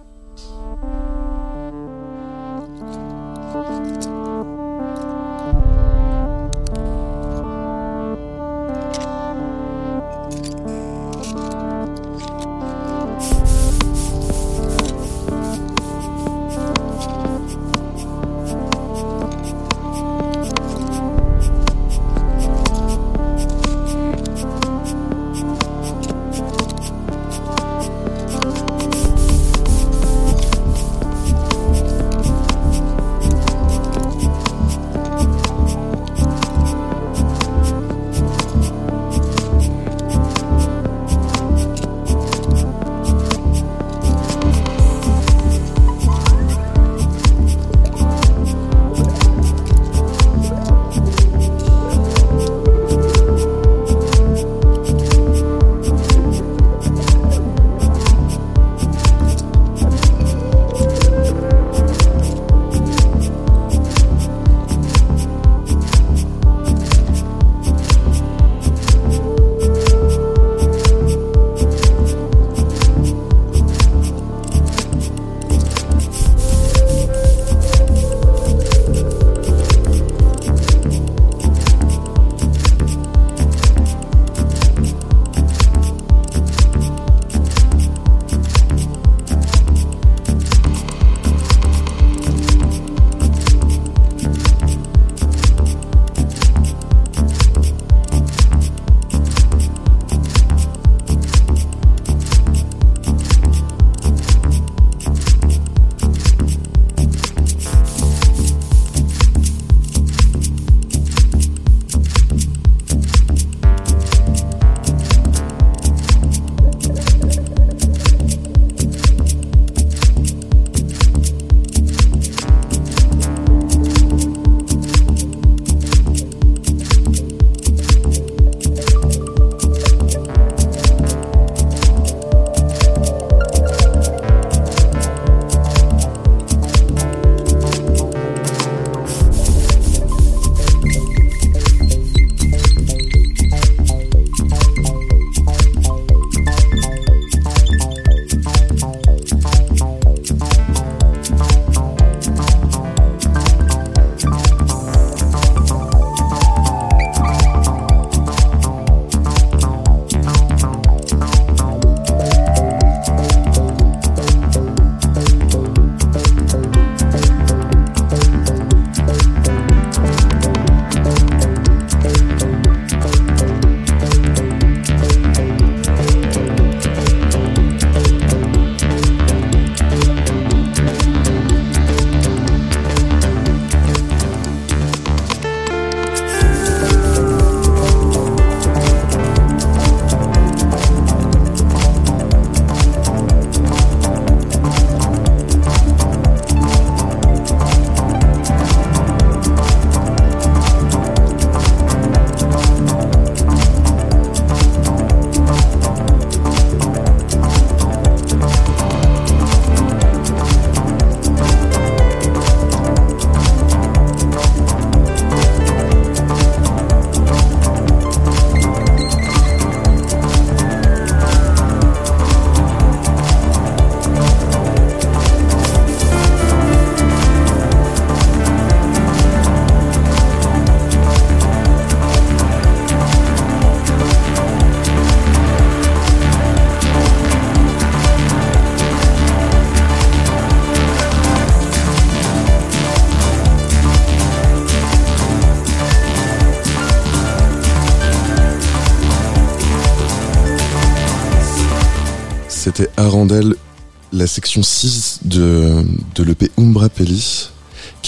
Section 6 de, de l'EP Umbra est,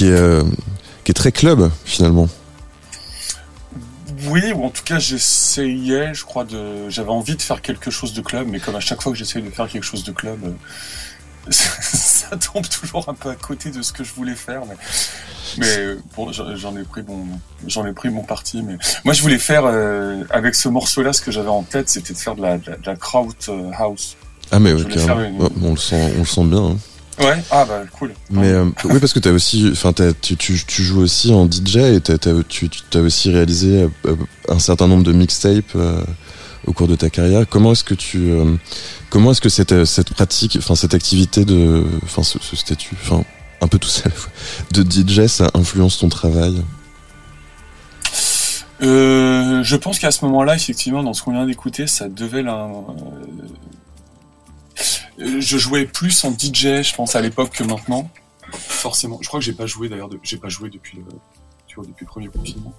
euh, qui est très club finalement. Oui, ou en tout cas j'essayais, je crois, de, j'avais envie de faire quelque chose de club, mais comme à chaque fois que j'essaye de faire quelque chose de club, euh, ça tombe toujours un peu à côté de ce que je voulais faire. Mais, mais bon, j'en ai pris mon parti. Mais moi, je voulais faire euh, avec ce morceau-là, ce que j'avais en tête, c'était de faire de la, euh, house. Ah mais ok, on le sent, on le sent bien. Hein. Ouais, ah bah cool. Mais euh, oui, parce que t'as aussi, enfin, tu, tu, tu, joues aussi en DJ et t'as, tu as aussi réalisé un certain nombre de mixtapes au cours de ta carrière. Comment est-ce que tu, comment est-ce que cette, cette pratique, enfin cette activité de, enfin ce, ce statut, enfin un peu tout seul de DJ, ça influence ton travail? Euh, je pense qu'à ce moment-là, effectivement, dans ce qu'on vient d'écouter, ça devait la. Je jouais plus en DJ, je pense, à l'époque que maintenant. Forcément. Je crois que j'ai pas joué d'ailleurs. J'ai pas joué depuis le, tu vois, depuis le premier confinement.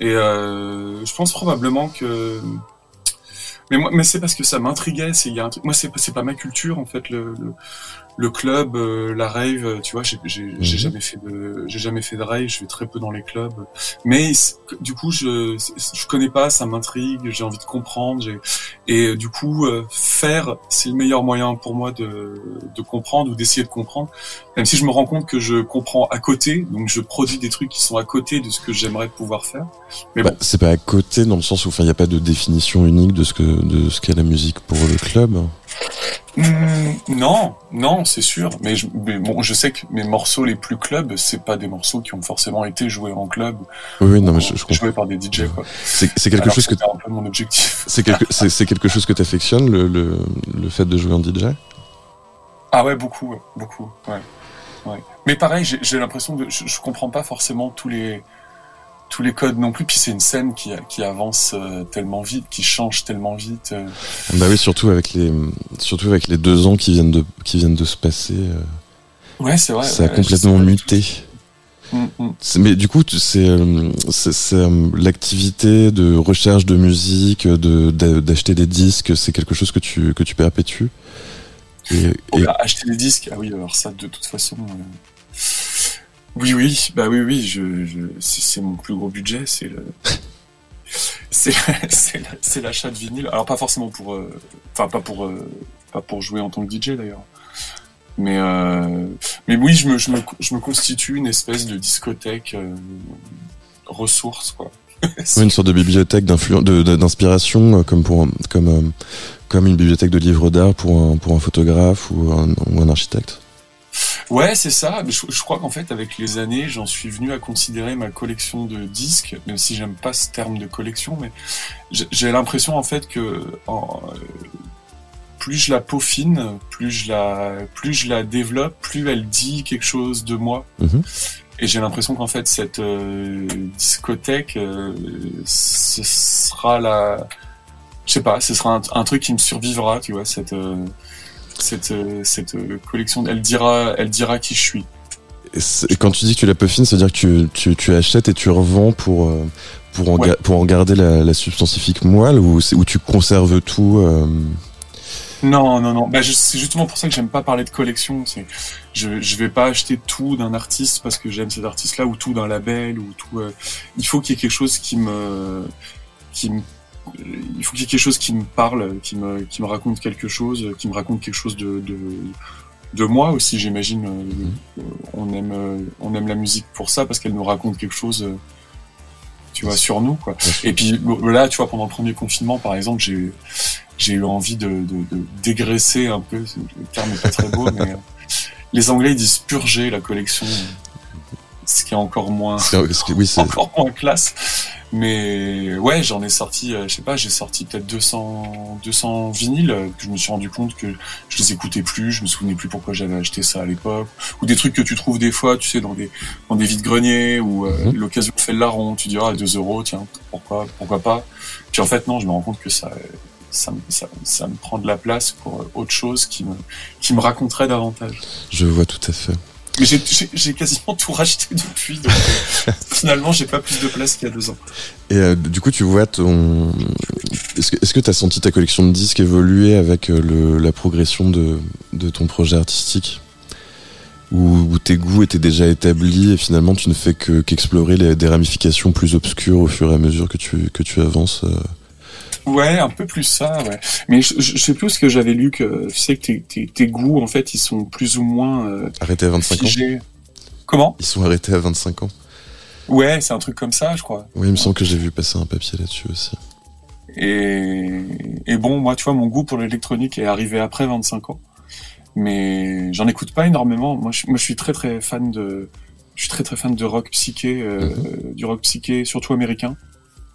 Et euh, je pense probablement que. Mais moi, mais c'est parce que ça m'intriguait. C'est. Moi, c'est c'est pas ma culture en fait. le le club, euh, la rave, euh, tu vois, j'ai mhm. jamais fait de, j'ai jamais fait de rave, je vais très peu dans les clubs. Mais du coup, je, je connais pas, ça m'intrigue, j'ai envie de comprendre. Et euh, du coup, faire, c'est le meilleur moyen pour moi de, de comprendre ou d'essayer de comprendre. Même si je me rends compte que je comprends à côté, donc je produis des trucs qui sont à côté de ce que j'aimerais pouvoir faire. Mais bah, c'est pas à côté dans le sens où, enfin, il n'y a pas de définition unique de ce que de ce qu'est la musique pour le club. Hmm, non, non, c'est sûr. Mais, je, bon, je sais que mes morceaux les plus club, c'est pas des morceaux qui ont forcément été joués en club. Oui, non, mais je, je Joués par des DJ, quoi. C'est quelque chose que. C'est un peu mon objectif. C'est quelque, c'est quelque chose que t'affectionnes, le, le, le fait de jouer en DJ. Ah ouais, beaucoup, beaucoup, ouais. ouais. Mais pareil, j'ai l'impression de, je, je comprends pas forcément tous les tous les codes non plus. Puis c'est une scène qui, qui avance euh, tellement vite, qui change tellement vite. Euh. Bah oui, surtout avec les, surtout avec les deux ans qui viennent de, qui viennent de se passer. Euh. ouais, c'est vrai. Ça a complètement muté. Mm, mm. Mais du coup, c'est l'activité de recherche de musique, de d'acheter des disques, c'est quelque chose que tu que tu perpétues. Et, et... acheter des disques, ah oui, alors ça, de toute façon. Oui, oui, bah oui, oui, je, c'est mon plus gros budget, c'est le. c'est l'achat de vinyle. Alors pas forcément pour, euh, enfin pas pour, euh, pas pour jouer en tant que DJ d'ailleurs. Mais euh, mais oui, je me, je me, constitue une espèce de discothèque ressource quoi. une sorte de bibliothèque d'inspiration comme pour comme comme une bibliothèque de livres d'art pour un pour un photographe ou un architecte. Ouais, c'est ça. Je, je crois qu'en fait, avec les années, j'en suis venu à considérer ma collection de disques, même si j'aime pas ce terme de collection, mais j'ai l'impression en fait que en, euh, plus je la peaufine, plus je la, plus je la développe, plus elle dit quelque chose de moi. Mhm. Et j'ai l'impression qu'en fait cette euh, discothèque, euh, ce sera la, je sais pas, ce sera un, un, truc qui me survivra, tu vois, cette cette, euh, cette euh, collection. Elle dira, elle dira qui je suis. Quand tu dis que tu la peaufines, c'est-à-dire que tu, tu, tu, achètes et tu revends pour, euh, pour, en, pour en garder la, la substantifique moelle ou, où tu conserves tout Non, non, non. Bah, c'est justement pour ça que j'aime pas parler de collection. Je, je vais pas acheter tout d'un artiste parce que j'aime cet artiste-là ou tout d'un label ou tout. il faut qu'il y ait quelque chose qui me qui me il faut qu'il y ait quelque chose qui me parle, qui me, qui me raconte quelque chose, qui me raconte quelque chose de, de, de moi aussi, j'imagine. Euh, on aime, on aime la musique pour ça parce qu'elle nous raconte quelque chose, euh, tu vois, sur nous, quoi. Et puis là, tu vois, pendant le premier confinement, par exemple, j'ai, j'ai eu envie de, de, de, dégraisser un peu. Le terme n'est pas très beau, mais euh, les Anglais disent purger la collection, ce qui est encore moins, oui, encore moins classe. Mais ouais, j'en ai sorti, euh, je sais pas, j'ai sorti peut-être 200, 200 vinyles euh, que je me suis rendu compte que je les écoutais plus, je me souvenais plus pourquoi j'avais acheté ça à l'époque, ou des trucs que tu trouves des fois, tu sais, dans des dans des vides greniers où euh, mhm. l'occasion fait le larron, tu diras à 2 euros, tiens, pourquoi pourquoi pas. Puis en fait non, je me rends compte que ça ça, ça, ça, me prend de la place pour autre chose qui me, qui me raconterait davantage. Je vois tout à fait. Mais j'ai- quasiment tout racheté depuis. Donc, euh, finalement, j'ai pas plus de place qu'il y a deux ans. Et euh, du coup, tu vois ton. Est-ce que est-ce que t'as senti ta collection de disques évoluer avec euh, le, la progression de, de ton projet artistique? Où, où tes goûts étaient déjà établis et finalement tu ne fais que qu'explorer les, des ramifications plus obscures au fur et à mesure que tu que tu avances. euh? Ouais, un peu plus ça, ouais. Mais je, sais plus ce que j'avais lu que tu sais que tes, tes, tes goûts, en fait, ils sont plus ou moins euh, Arrêtés à 25 ans. Comment? Ils sont arrêtés à 25 ans. Ouais, c'est un truc comme ça, je crois. Oui, il me semble que j'ai vu passer un papier là-dessus aussi. Et, et bon, moi, tu vois, mon goût pour l'électronique est arrivé après 25 ans. Mais j'en écoute pas énormément. Moi, je, moi, je suis très très fan de, je suis très très fan de rock psyché, euh, du rock psyché, surtout américain.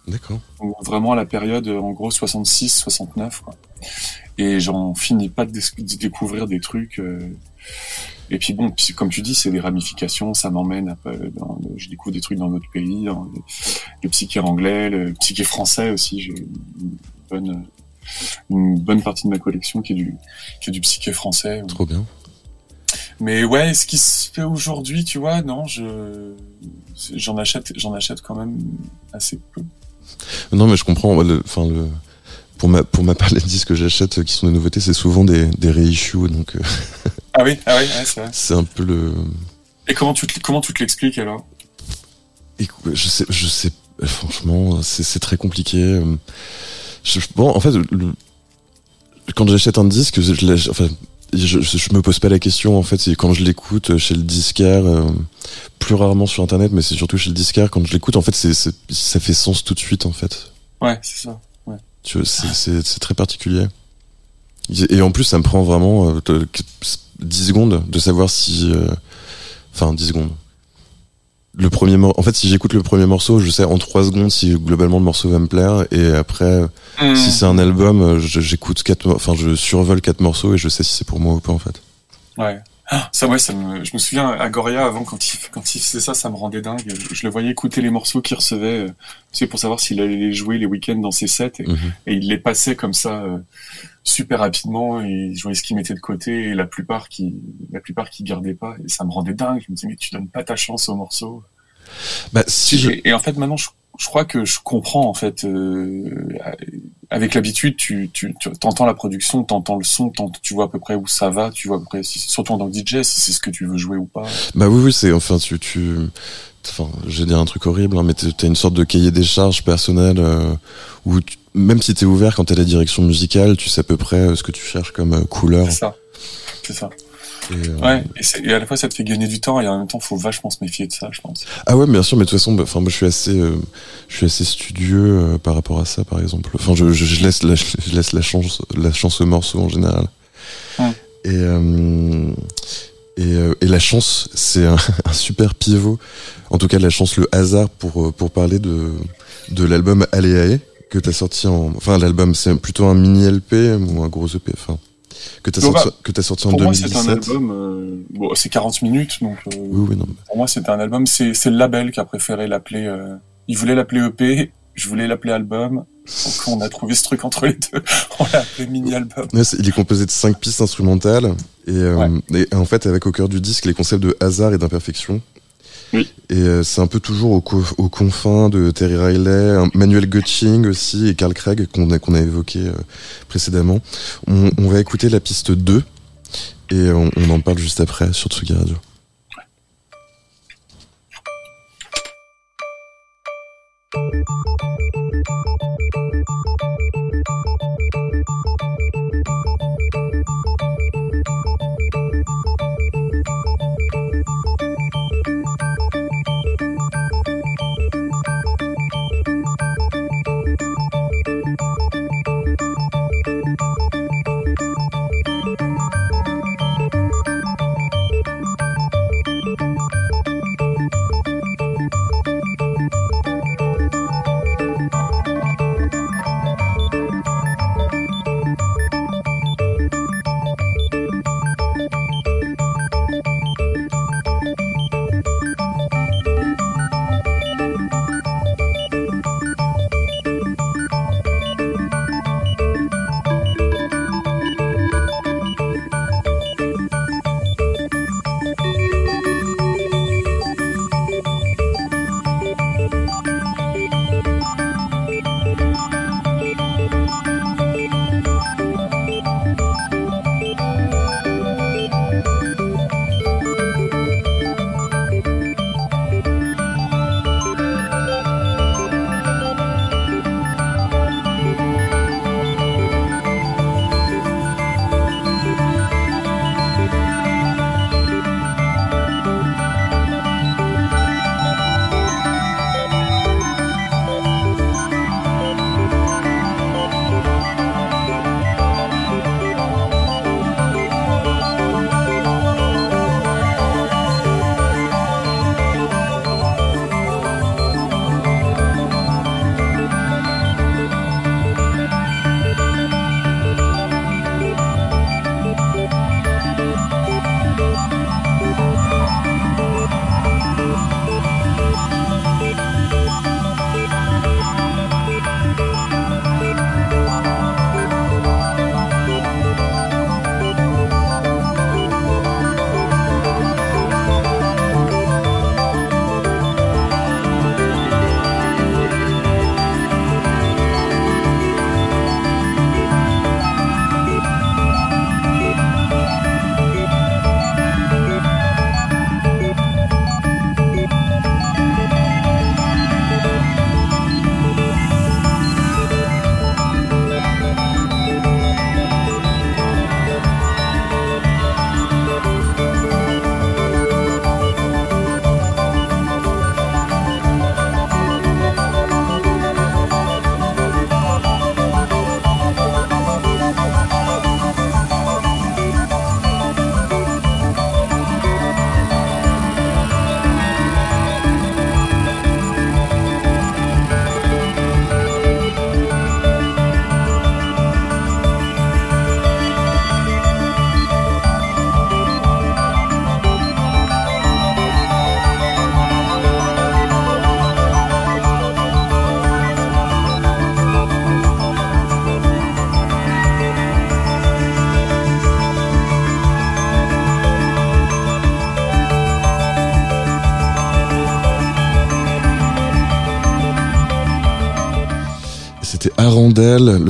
D'accord. Vraiment à la période, euh, en gros, 66, 69, quoi. Et j'en finis pas de, dé- de découvrir des trucs. euh, Et puis bon, comme tu dis, c'est des ramifications, ça m'emmène. après, Dans, je découvre des trucs dans d'autres pays, dans le, le psyché anglais, le psyché français aussi. J'ai une bonne, une bonne partie de ma collection qui est du, qui est du psyché français. Trop bien. Mais ouais, ce qui se fait aujourd'hui, tu vois, non, je, j'en achète, j'en achète quand même assez peu. Non, mais je comprends. Enfin, le, pour ma pour ma part, les disques que j'achète euh, qui sont des nouveautés, c'est souvent des des reissues, donc euh, Ah oui, ah oui, ouais, c'est vrai. c'est un peu le. Et comment tu te, comment tu te l'expliques alors? Je sais, je sais, franchement, c'est c'est très compliqué. euh, Je, bon, en fait, le- quand j'achète un disque, je, je l'ach- enfin, je, je, me pose pas la question. En fait, c'est quand je l'écoute chez le disquaire, euh, plus rarement sur Internet, mais c'est surtout chez le disquaire. Quand je l'écoute, en fait, c'est c'est- ça fait sens tout de suite, en fait. Ouais, c'est ça. Tu vois, c'est- c'est c'est très particulier. Et en plus, ça me prend vraiment euh, de- 10 secondes de savoir si. euh, Enfin, 10 secondes. Le premier mor- En fait, si j'écoute le premier morceau, je sais en 3 secondes si globalement le morceau va me plaire. Et après, si c'est un album, je- j'écoute quatre, enfin, je survole quatre morceaux et je sais si c'est pour moi ou pas, en fait. Ouais. Ah, Ça, ouais, ça me, je me souviens à Goria avant quand il, quand il faisait ça, ça me rendait dingue. Je, je le voyais écouter les morceaux qu'il recevait, euh, sais, pour savoir s'il allait les jouer les week-ends dans ses sets, et, Mhm. et il les passait comme ça euh, super rapidement, et je voyais ce qu'il mettait de côté, et la plupart qui, la plupart qui gardaient pas, et ça me rendait dingue. Je me disais mais tu donnes pas ta chance au morceau. Bah, si je... Et, et en fait maintenant, je, je crois que je comprends en fait. euh, avec l'habitude, tu, tu, tu entends la production, t'entends le son, tu vois à peu près où ça va, tu vois à peu près, si, surtout en tant que DJ, si c'est ce que tu veux jouer ou pas. Bah oui, oui, c'est enfin tu tu enfin je vais dire un truc horrible, hein, mais t'as une sorte de cahier des charges personnel euh, où tu- même si t'es ouvert quand t'as la direction musicale, tu sais à peu près euh, ce que tu cherches comme euh, couleur. C'est ça. C'est ça. Et, euh, Ouais. Et, à la fois, ça te fait gagner du temps et en même temps, faut vachement se méfier de ça, je pense. Ah ouais, bien sûr, mais de toute façon, bah, enfin moi je suis assez euh, je suis assez studieux euh, par rapport à ça, par exemple. Enfin, je, je, je laisse la, je laisse la chance la chance au morceau en général. Ouais. Et euh, et, euh, et la chance, c'est un, un super pivot. En tout cas, la chance, le hasard pour pour parler de de l'album Aléae que t'as sorti en enfin l'album c'est plutôt un mini LP ou un gros EP enfin que t'as sorti que t'as sorti en Pour moi, c'est 2017. un album. euh, bon, c'est 40 minutes, donc. euh, Oui oui non. mais- Pour moi, c'était un album. C'est le label qui a préféré l'appeler. Euh, il voulait l'appeler EP. Je voulais l'appeler album. Donc on a trouvé ce truc entre les deux. On l'a appelé mini album. Ouais, c'est- il est composé de cinq pistes instrumentales et, euh, et en fait avec au cœur du disque les concepts de hasard et d'imperfection. Et euh, c'est un peu toujours aux, co- aux confins de Terry Riley, Manuel Gutsching aussi et Carl Craig qu'on a, évoqué euh, précédemment. On, on va écouter la piste 2 et on, on en parle juste après sur Tsugi Radio.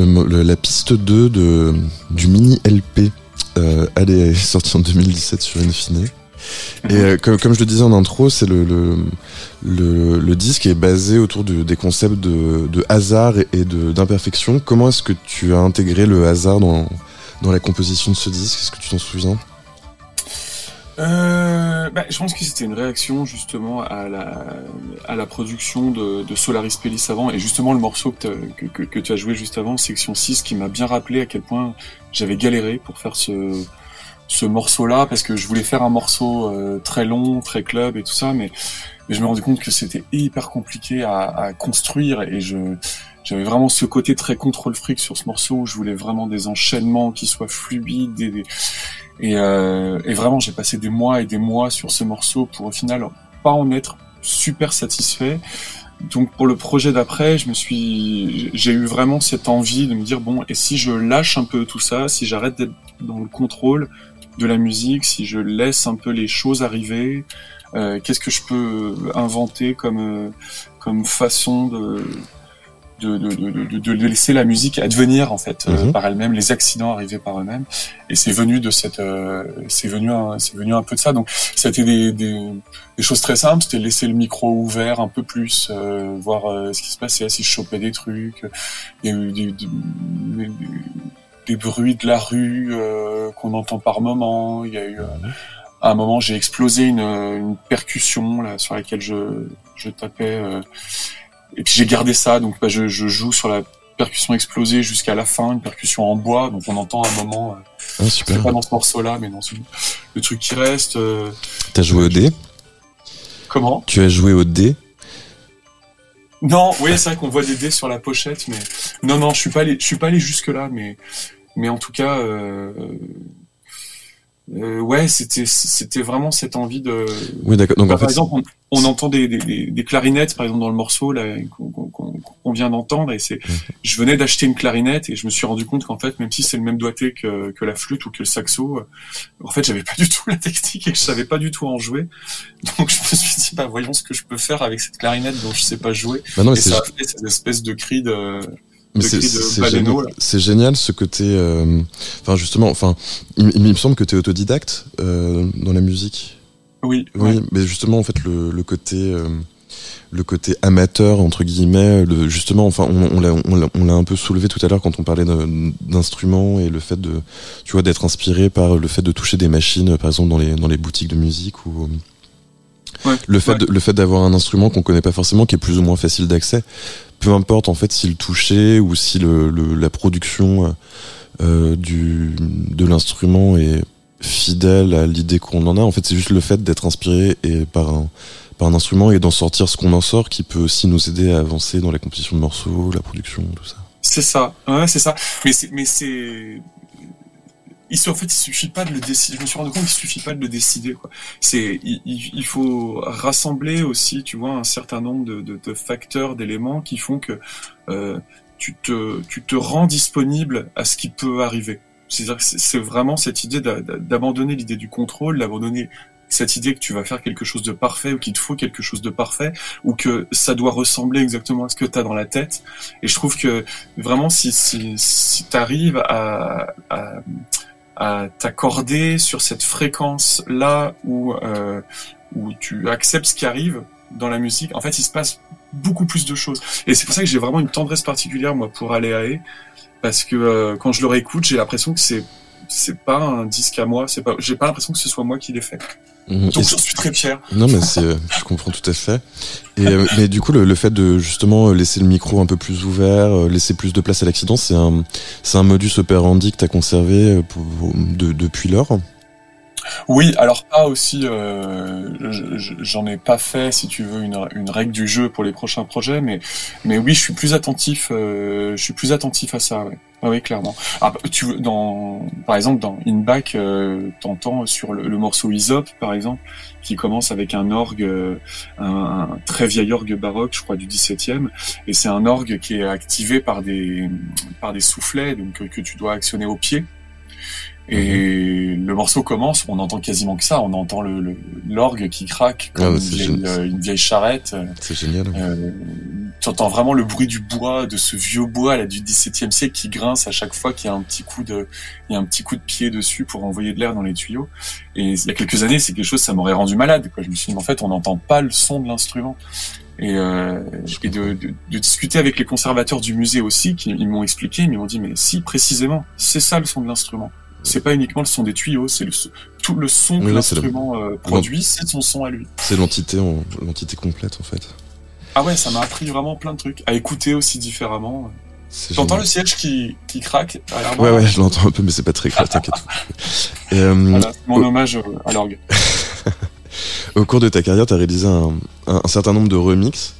La piste 2 de, du mini LP. Euh, elle est sortie en 2017 sur Infine. Et euh, comme, je le disais en intro, c'est le, le, disque est basé autour de, des concepts de, de hasard et, d'imperfection. Comment est-ce que tu as intégré le hasard dans, dans la composition de ce disque? Est-ce que tu t'en souviens? Je pense que c'était une réaction justement à la, à la production de, de Solaris Pellis avant. Et justement le morceau que, que, tu as joué juste avant, Section 6, qui m'a bien rappelé à quel point j'avais galéré pour faire ce, ce morceau-là parce que je voulais faire un morceau euh, très long, très club et tout ça, mais, mais je me rendais compte que c'était hyper compliqué à, à, construire et je j'avais vraiment ce côté très contrôle fric sur ce morceau où je voulais vraiment des enchaînements qui soient fluides et, et, euh, et vraiment j'ai passé des mois et des mois sur ce morceau pour au final pas en être super satisfait. Donc pour le projet d'après, je me suis, j'ai eu vraiment cette envie de me dire bon, et si je lâche un peu tout ça, si j'arrête d'être dans le contrôle, de la musique, si je laisse un peu les choses arriver, euh, qu'est-ce que je peux inventer comme euh, comme façon de de, de, de, de, laisser la musique advenir en fait euh, mhm. par elle-même, les accidents arriver par eux-mêmes. Et c'est venu de cette, euh, c'est venu, c'est venu un peu de ça. Donc été des, des, des choses très simples. C'était laisser le micro ouvert un peu plus, euh, voir ce qui se passait, si je chopais des trucs. Il y a eu des, des bruits de la rue euh, qu'on entend par moment. Il y a eu euh, à un moment j'ai explosé une, une, percussion là sur laquelle je, je tapais euh, et puis j'ai gardé ça donc bah, je, je, joue sur la percussion explosée jusqu'à la fin, une percussion en bois donc on entend un moment. Ah, super. Pas dans ce morceau là mais dans le truc qui reste. T'as joué au dé? Comment? Tu as joué au dé? Non, oui, c'est vrai qu'on voit des dés sur la pochette, mais non, non, je suis pas allé, je suis pas allé jusque là, mais mais en tout cas, euh, euh, ouais, c'était c'était vraiment cette envie de. Oui, d'accord. Donc bah, en par exemple, on, on entend des, des, des, clarinettes, par exemple dans le morceau là qu'on vient d'entendre, et c'est, je venais d'acheter une clarinette et je me suis rendu compte qu'en fait, même si c'est le même doigté que, que la flûte ou que le saxo, euh, en fait, j'avais pas du tout la technique et je savais pas du tout en jouer. Donc je me suis dit, bah voyons ce que je peux faire avec cette clarinette dont je sais pas jouer. Bah non, et ça a fait cette espèce de cri de c'est génial, génial, ce côté. Euh, enfin, justement, enfin, il, il, me semble que tu es autodidacte euh, dans la musique. Oui. Oui, mais justement, en fait, le, le côté. Euh, le côté amateur entre guillemets le, justement enfin on, on on l'a un peu soulevé tout à l'heure quand on parlait d'instruments et le fait de tu vois d'être inspiré par le fait de toucher des machines par exemple dans les dans les boutiques de musique ou ouais, le fait le fait d'avoir un instrument qu'on connaît pas forcément qui est plus ou moins facile d'accès peu importe en fait si le toucher ou si le, la production euh, du de l'instrument est fidèle à l'idée qu'on en a. En fait, c'est juste le fait d'être inspiré et par un par un instrument et d'en sortir ce qu'on en sort qui peut aussi nous aider à avancer dans la composition de morceaux, la production, tout ça. C'est ça, ouais, c'est ça. Mais c'est, mais c'est, il, en fait, il suffit pas de le décider. Je me suis rendu compte qu'il suffit pas de le décider. C'est, il, faut rassembler aussi, tu vois, un certain nombre de facteurs, d'éléments qui font que euh, tu te, tu te rends disponible à ce qui peut arriver. C'est-à-dire que c'est vraiment cette idée d'abandonner l'idée du contrôle, d'abandonner cette idée que tu vas faire quelque chose de parfait ou qu'il te faut quelque chose de parfait ou que ça doit ressembler exactement à ce que tu as dans la tête. Et je trouve que vraiment si, si, si tu arrives à, à à t'accorder sur cette fréquence là où euh, où tu acceptes ce qui arrive dans la musique. En fait, il se passe beaucoup plus de choses. Et c'est pour ça que j'ai vraiment une tendresse particulière moi pour à parce que euh, quand je le réécoute, j'ai l'impression que c'est c'est pas un disque à moi. C'est pas j'ai pas l'impression que ce soit moi qui l'ai fait. Mmh. Donc j'en suis très fier. Non mais c'est, je comprends tout à fait. Et euh, mais du coup le, le, fait de justement laisser le micro un peu plus ouvert, euh, laisser plus de place à l'accident, c'est un c'est un modus operandi que tu as conservé euh, pour, de, depuis lors? Oui, alors pas aussi. Euh, J'en ai pas fait, si tu veux, une, règle du jeu pour les prochains projets, mais mais oui, je suis plus attentif. Euh, je suis plus attentif à ça. Ouais. oui, clairement. Ah, tu veux, dans, par exemple, dans In Back, euh, t'entends sur le, morceau Isop, par exemple, qui commence avec un orgue, euh, un, très vieil orgue baroque, je crois du 17e, et c'est un orgue qui est activé par des par des soufflets, donc que tu dois actionner au pied. Et le morceau commence, on entend quasiment que ça, on entend le l'orgue qui craque comme Ah, une, c'est vieille, génial. euh, une vieille charrette. C'est génial. Euh, tu entends vraiment le bruit du bois, de ce vieux bois là du XVIIe siècle qui grince à chaque fois qu'il y a un petit coup de, il y a un petit coup de pied dessus pour envoyer de l'air dans les tuyaux. Et il y a quelques années, c'est quelque chose, ça m'aurait rendu malade. Quoi. Je me suis dit, en fait, on n'entend pas le son de l'instrument. Et, euh, et de, de, de discuter avec les conservateurs du musée aussi, qui ils m'ont expliqué, ils m'ont dit, mais si, précisément, c'est ça le son de l'instrument. C'est pas uniquement le son des tuyaux, c'est le tout le son que Oui, la- l'instrument euh, produit, c'est son son à lui. C'est l'entité, en- l'entité complète en fait. Ah ouais, ça m'a appris vraiment plein de trucs. À écouter aussi différemment. T'entends génial. le siège qui, qui craque Ouais, ouais, je l'entends un peu, mais c'est pas très clair, t'inquiète. Euh, Voilà, c'est mon hommage euh, à l'orgue. Au cours de ta carrière, tu as réalisé un, un- un certain nombre de remixes,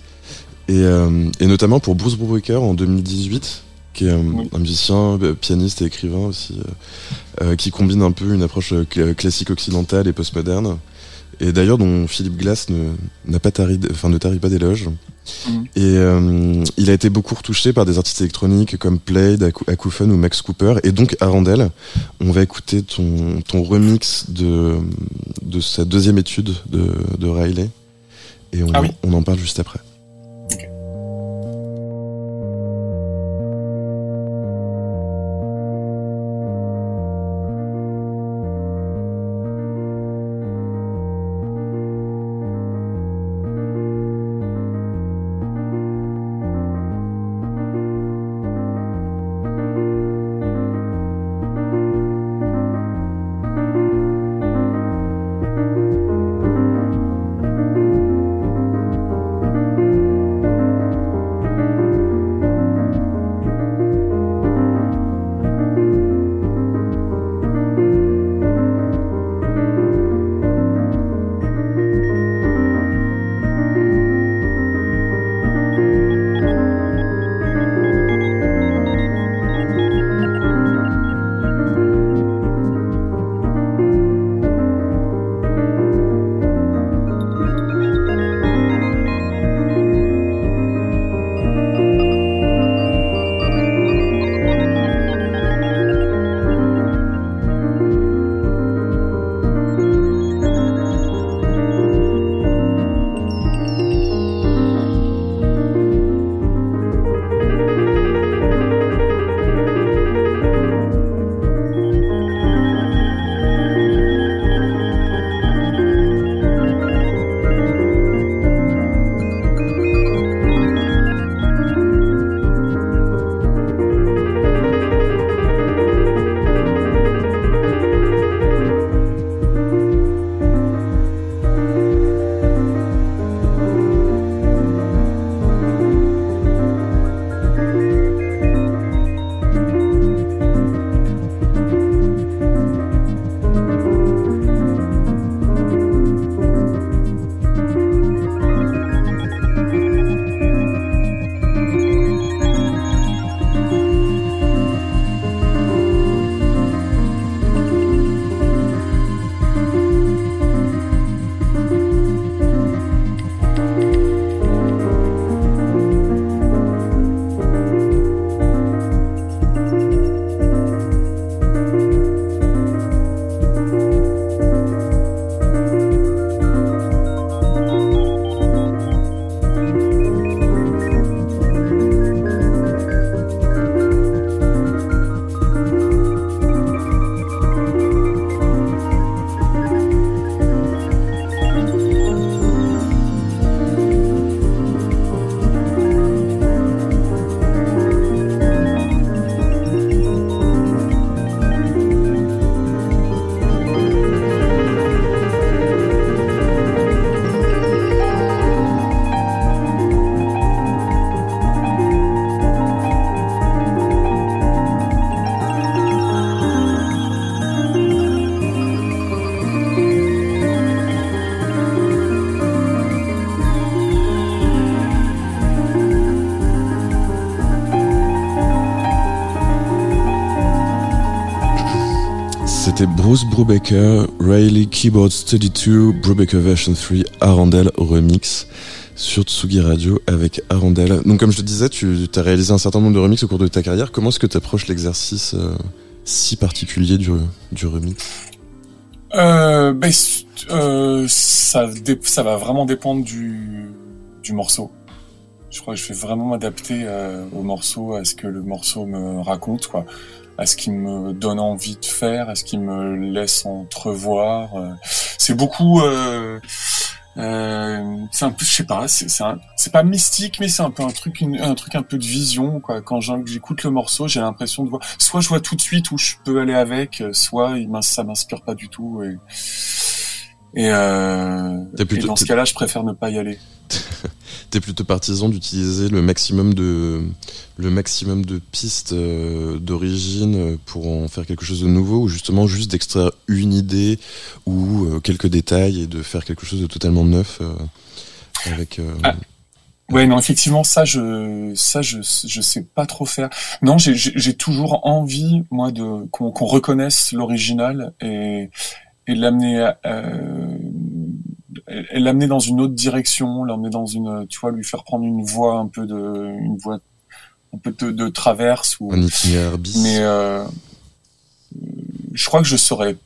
et, euh, et notamment pour Bruce Brubaker en 2018, qui est un, Oui. un musicien, euh, pianiste et écrivain aussi, euh, euh, qui combine un peu une approche cl- classique occidentale et postmoderne, et d'ailleurs dont Philippe Glass ne, n'a pas tari, enfin, ne tarit pas d'éloges. Mhm. Et euh, il a été beaucoup retouché par des artistes électroniques comme Played, Aku- Akufun ou Max Cooper, et donc Arandel. On va écouter ton, ton remix de, de sa deuxième étude de, de Riley. Et on, Ah oui. on en parle juste après. Bruce Brubaker, Riley Keyboard Study 2, Brubaker Version 3, Arandel Remix sur Tsugi Radio avec Arandel. Donc comme je te disais, tu as réalisé un certain nombre de remixes au cours de ta carrière. Comment est-ce que tu approches l'exercice euh, si particulier du, du remix? Euh, ben, euh, ça, ça va vraiment dépendre du, du morceau. Je crois que je vais vraiment m'adapter au morceau, à ce que le morceau me raconte, quoi, à ce qu'il me donne envie de faire, à ce qu'il me laisse entrevoir. Euh. C'est beaucoup. Euh, euh, c'est un peu, je sais pas, c'est c'est pas mystique, mais c'est un peu un truc, un truc un peu de vision, quoi. Quand j'écoute le morceau, j'ai l'impression de voir, soit je vois tout de suite où je peux aller avec, soit il ça m'inspire pas du tout. Et, et, euh, et dans ce cas-là, je préfère ne pas y aller. Plutôt partisan d'utiliser le maximum de le maximum de pistes euh, d'origine pour en faire quelque chose de nouveau ou justement juste d'extraire une idée ou euh, quelques détails et de faire quelque chose de totalement neuf euh, avec ah. Ouais, non, effectivement, ça, je, ça, je, je sais pas trop faire. Non, j'ai toujours envie, moi, de qu'on reconnaisse l'original et, et l'amener euh, l'amener dans une autre direction, l'amener dans une, tu vois, lui faire prendre une voie un peu de, une voie un peu de, de traverse ou un itinéraire bis. Mais euh, je crois que je saurais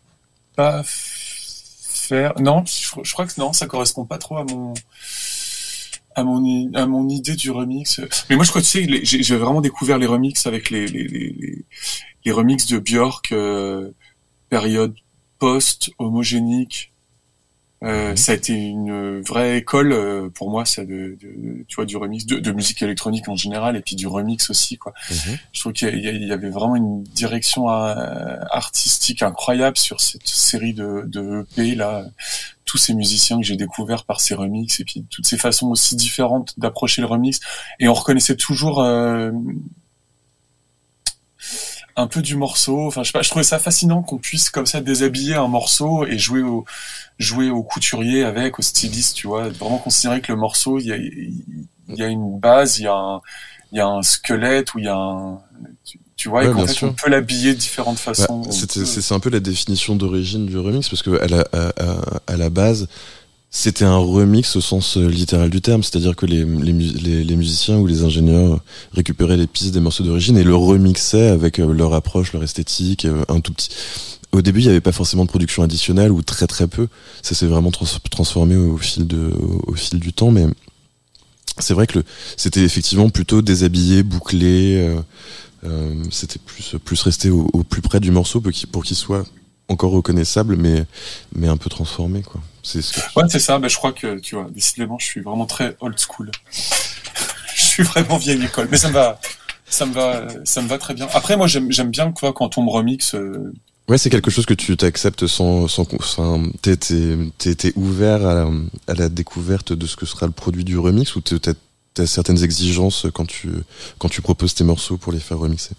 pas faire. Non, je, je, crois que non, ça correspond pas trop à mon à mon à mon idée du remix. Mais moi, je crois que tu sais, j'ai vraiment découvert les remix avec les les les, les remix de Björk euh, période post homogénique euh, mhm. Ça a été une vraie école euh, pour moi, ça de, de, tu vois, du remix, de, de, musique électronique en général, et puis du remix aussi, quoi. Mhm. Je trouve qu'il y, avait vraiment une direction euh, artistique incroyable sur cette série de, de EP là, tous ces musiciens que j'ai découverts par ces remix, et puis toutes ces façons aussi différentes d'approcher le remix, et on reconnaissait toujours. Euh, un peu du morceau. Enfin, je sais pas, je trouvais ça fascinant qu'on puisse comme ça déshabiller un morceau et jouer au jouer au couturier avec, au styliste, tu vois. Vraiment considérer que le morceau, il y a, il y a une base, il y a un, il y a un squelette ou il y a un, tu, vois, et qu'en fait, on peut l'habiller de différentes bah, façons. c'est un peu la définition d'origine du remix parce que à la, à, à la base, c'était un remix au sens euh, littéral du terme, c'est-à-dire que les, les, musiciens ou les ingénieurs récupéraient les pistes des morceaux d'origine et le remixaient avec euh, leur approche, leur esthétique, euh, un tout petit. Au début, il n'y avait pas forcément de production additionnelle ou très très peu. Ça s'est vraiment transformé au fil de, au, fil du temps, mais c'est vrai que c'était effectivement plutôt déshabillé, bouclé. Euh, c'était plus plus resté au, au, plus près du morceau pour qu'il soit encore reconnaissable, mais mais un peu transformé quoi. C'est Ouais, c'est ça. Ben, je crois que tu vois, décidément, je suis vraiment très old school. je suis vraiment vieille école, mais ça me va, ça me va, ça me va très bien. Après, moi, j'aime bien quoi quand on me remix. Euh, ouais, c'est quelque chose que tu t'acceptes sans, sans, sans t'es, t'es, ouvert à la, à la découverte de ce que sera le produit du remix ou t'as, as certaines exigences quand tu, quand tu proposes tes morceaux pour les faire remixer?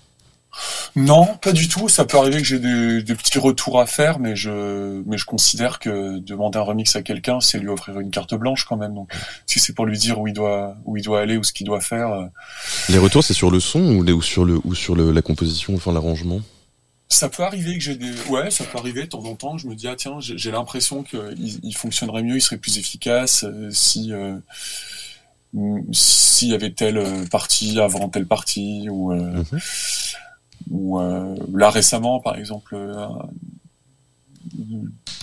Non, pas du tout. Ça peut arriver que j'ai des, petits retours à faire, mais je, mais je considère que demander un remix à quelqu'un, c'est lui offrir une carte blanche quand même. Donc, si c'est pour lui dire où il doit, où il doit aller ou ce qu'il doit faire. Euh, les retours, c'est sur le son ou, les, ou sur le, ou sur le, la composition, enfin l'arrangement? Ça peut arriver que j'ai des, ouais, ça peut arriver de temps en temps. Je me dis ah tiens, j'ai l'impression qu'il il fonctionnerait mieux, il serait plus efficace euh, si. Euh, s'il y avait telle partie avant telle partie ou mhm ou euh, là récemment, par exemple, euh,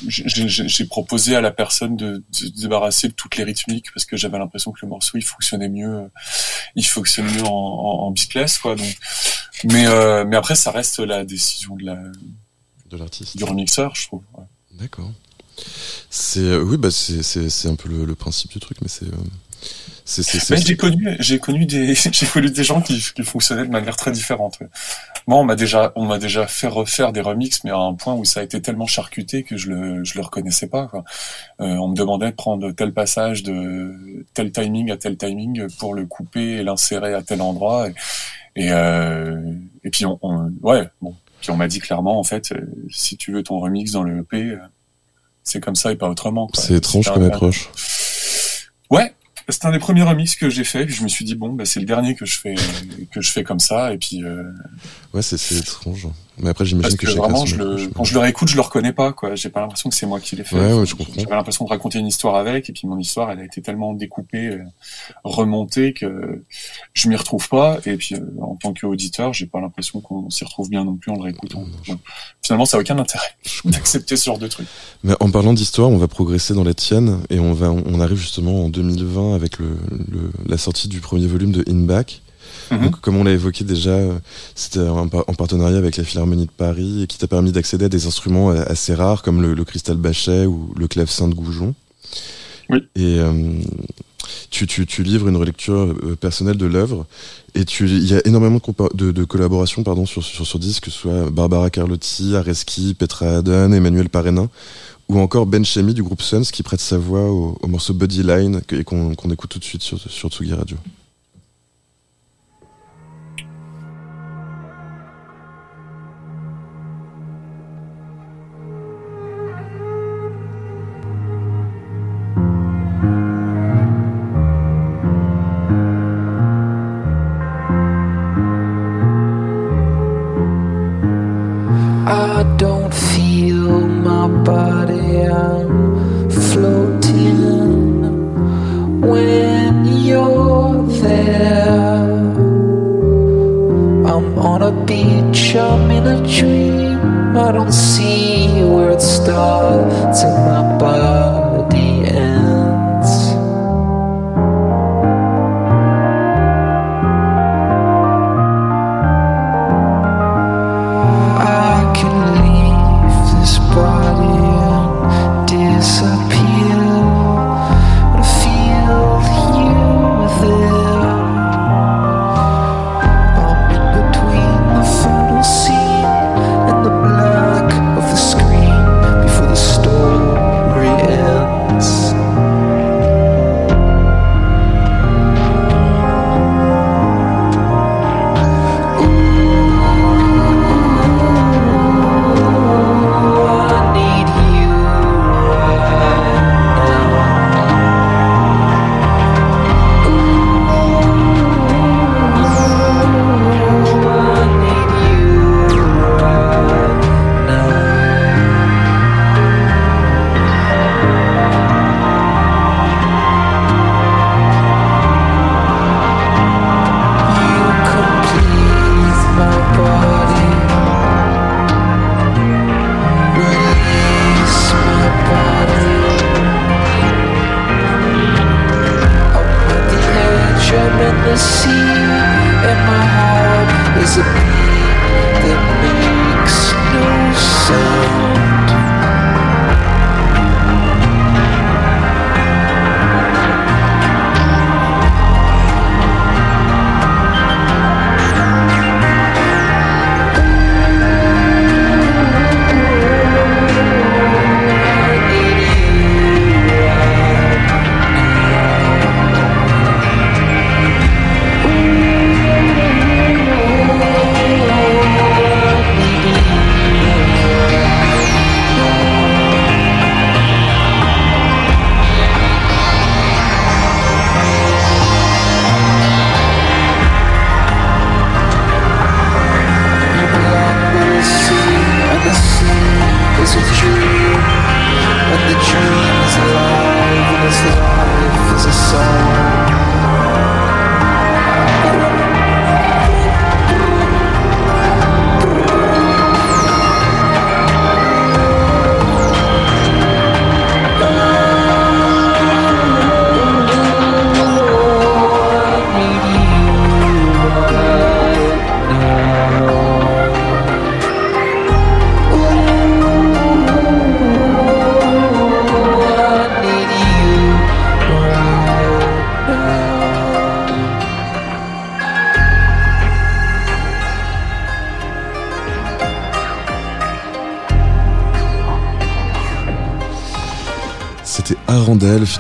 j'ai proposé à la personne de, de, débarrasser de toutes les rythmiques parce que j'avais l'impression que le morceau il fonctionnait mieux, il fonctionne mieux en, en, en quoi. Donc, mais euh, mais après ça reste la décision de la de l'artiste, du remixeur, je trouve. Ouais. D'accord. C'est oui bah c'est c'est un peu le, le, principe du truc, mais c'est j'ai connu, j'ai connu des, j'ai connu des gens qui, qui fonctionnaient de manière très différente. Moi, on m'a déjà, on m'a déjà fait refaire des remixes, mais à un point où ça a été tellement charcuté que je le, je le reconnaissais pas. Quoi. Euh, on me demandait de prendre tel passage de tel timing à tel timing pour le couper et l'insérer à tel endroit. Et, et, euh, et puis on, on, ouais, bon, puis on m'a dit clairement en fait, euh, si tu veux ton remix dans le EP, c'est comme ça et pas autrement. C'est étrange comme approche. Ouais, c'est un des premiers remix que j'ai fait. Puis je me suis dit bon, bah, c'est le dernier que je fais que je fais comme ça. Et puis. Euh... Ouais, c'est étrange. Mais après, j'imagine que, que vraiment, je le, quand je le réécoute, je le reconnais pas, quoi. J'ai pas l'impression que c'est moi qui l'ai fait. Ouais, ouais, je comprends. J'avais l'impression de raconter une histoire avec, et puis mon histoire, elle a été tellement découpée, euh, remontée que je m'y retrouve pas. Et puis, euh, en tant qu'auditeur, j'ai pas l'impression qu'on s'y retrouve bien non plus en le réécoutant. Donc, finalement, ça a aucun intérêt d'accepter ce genre de truc. Mais en parlant d'histoire, on va progresser dans la tienne et on va, on arrive justement en 2020 avec le, le- la sortie du premier volume de In Back. Mhm. Donc, comme on l'a évoqué déjà, euh, c'était en partenariat avec la Philharmonie de Paris et qui t'a permis d'accéder à des instruments euh, assez rares comme le, le cristal bachet ou le clavecin de Goujon. Oui. Et euh, tu, tu, tu livres une relecture personnelle de l'œuvre et il y a énormément de, compa- de, de collaborations pardon, sur, sur, sur disque, que ce soit Barbara Carlotti, Areski, Petra Haddon, Emmanuel Parenin ou encore Ben Chemi du groupe Suns qui prête sa voix au, au morceau Body Line que- et qu'on qu'on écoute tout de suite sur, sur Tsugi Radio.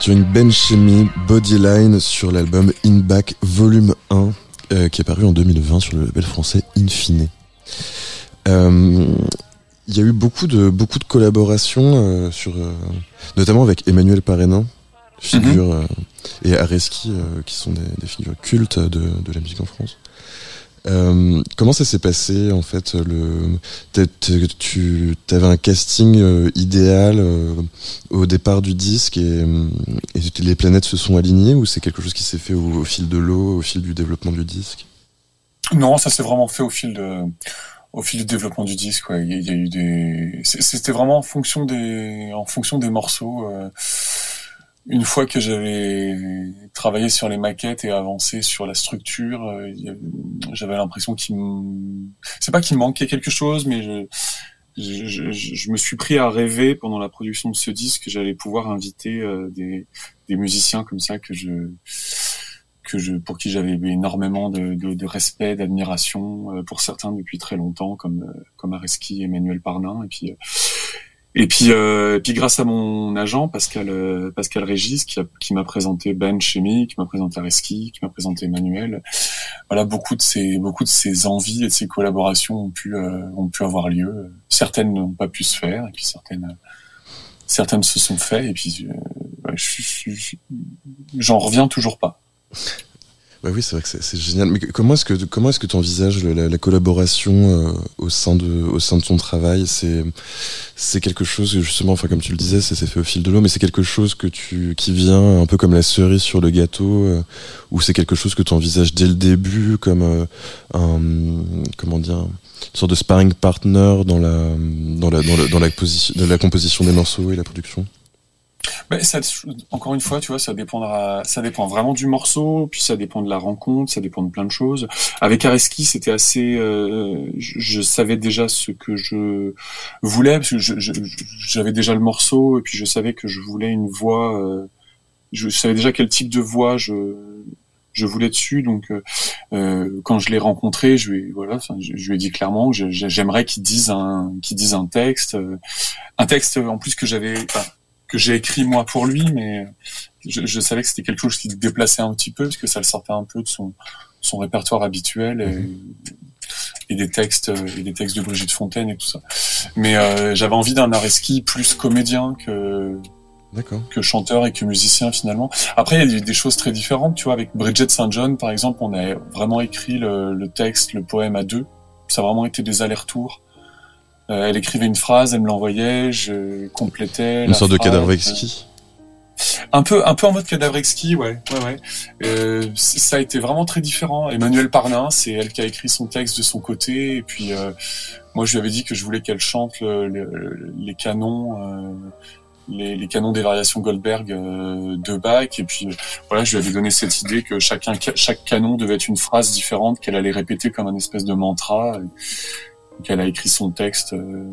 Featuring Ben Chemi, Bodyline sur l'album In Back Volume 1 euh, qui est paru en 2020 sur le label français Infine. Euh, Il y a eu beaucoup de beaucoup de collaborations euh, sur notamment avec Emmanuel Parenin, figure euh, et Areski qui sont des, des figures cultes de, de la musique en France. Euh, comment ça s'est passé en fait le tu avais un casting euh, idéal euh, au départ du disque et, et, les planètes se sont alignées ou c'est quelque chose qui s'est fait au, fil de l'eau, au fil du développement du disque? Non, ça s'est vraiment fait au fil de au fil du développement du disque. Ouais. Il, y a, eu des c'était vraiment en fonction des en fonction des morceaux. Une fois que j'avais travaillé sur les maquettes et avancé sur la structure, euh, j'avais l'impression qu'il c'est pas qu'il manquait quelque chose, mais je, je, je, me suis pris à rêver pendant la production de ce disque. Que j'allais pouvoir inviter euh, des, des, musiciens comme ça que je que je pour qui j'avais énormément de, de, de respect, d'admiration euh, pour certains depuis très longtemps comme comme Areski et Emmanuel Parnin et puis et puis, euh, puis grâce à mon agent Pascal euh, Pascal Régis qui, qui m'a présenté Ben Chemi, qui m'a présenté Areski, qui m'a présenté Emmanuel. Voilà, beaucoup de ces beaucoup de ces envies et de ces collaborations ont pu euh, ont pu avoir lieu. Certaines n'ont pas pu se faire, et puis certaines certaines se sont faites. Et puis, euh, j'en reviens toujours pas. Bah oui, c'est vrai que c'est génial. Mais comment est-ce que comment est-ce que tu envisages la, la, collaboration euh, au sein de au sein de ton travail? C'est c'est quelque chose justement, enfin comme tu le disais, c'est fait au fil de l'eau, mais c'est quelque chose que tu qui vient un peu comme la cerise sur le gâteau, euh, ou c'est quelque chose que tu envisages dès le début comme euh, un comment dire une sorte de sparring partner dans la dans la dans la, dans la, position, dans la composition des morceaux et la production? Ben, encore une fois, tu vois, ça dépendra, ça dépend vraiment du morceau, puis ça dépend de la rencontre, ça dépend de plein de choses. Avec Areski, c'était assez, euh, je, savais déjà ce que je voulais parce que j'avais déjà le morceau et puis je savais que je voulais une voix. Euh, je savais déjà quel type de voix je je voulais dessus. Donc, euh, quand je l'ai rencontré, je lui, voilà, je, lui ai dit clairement, j'aimerais qu'il dise un, qu'il dise un texte, un texte en plus que j'avais, que j'ai écrit moi pour lui, mais je, je savais que c'était quelque chose qui le déplaçait un petit peu parce que ça le sortait un peu de son, son répertoire habituel et, mhm. et, des textes et des textes de Brigitte Fontaine et tout ça. Mais euh, j'avais envie d'un Areski plus comédien que que chanteur et que musicien finalement. Après, il y a des choses très différentes. Tu vois, avec Bridget St. John, par exemple, on a vraiment écrit le, le texte, le poème à deux. Ça a vraiment été des allers-retours. Euh, elle écrivait une phrase, elle me l'envoyait, je complétais. Une sorte de cadavre exquis. Un peu, un peu en mode cadavre exquis, ouais, ouais, ouais. Euh, ça a été vraiment très différent. Emmanuel Parnin, c'est elle qui a écrit son texte de son côté, et puis euh, moi je lui avais dit que je voulais qu'elle chante les canons, euh, les, les, canons des variations Goldberg euh, de Bach, et puis voilà, je lui avais donné cette idée que chacun, chaque canon devait être une phrase différente qu'elle allait répéter comme un espèce de mantra qu'elle a écrit son texte. Euh.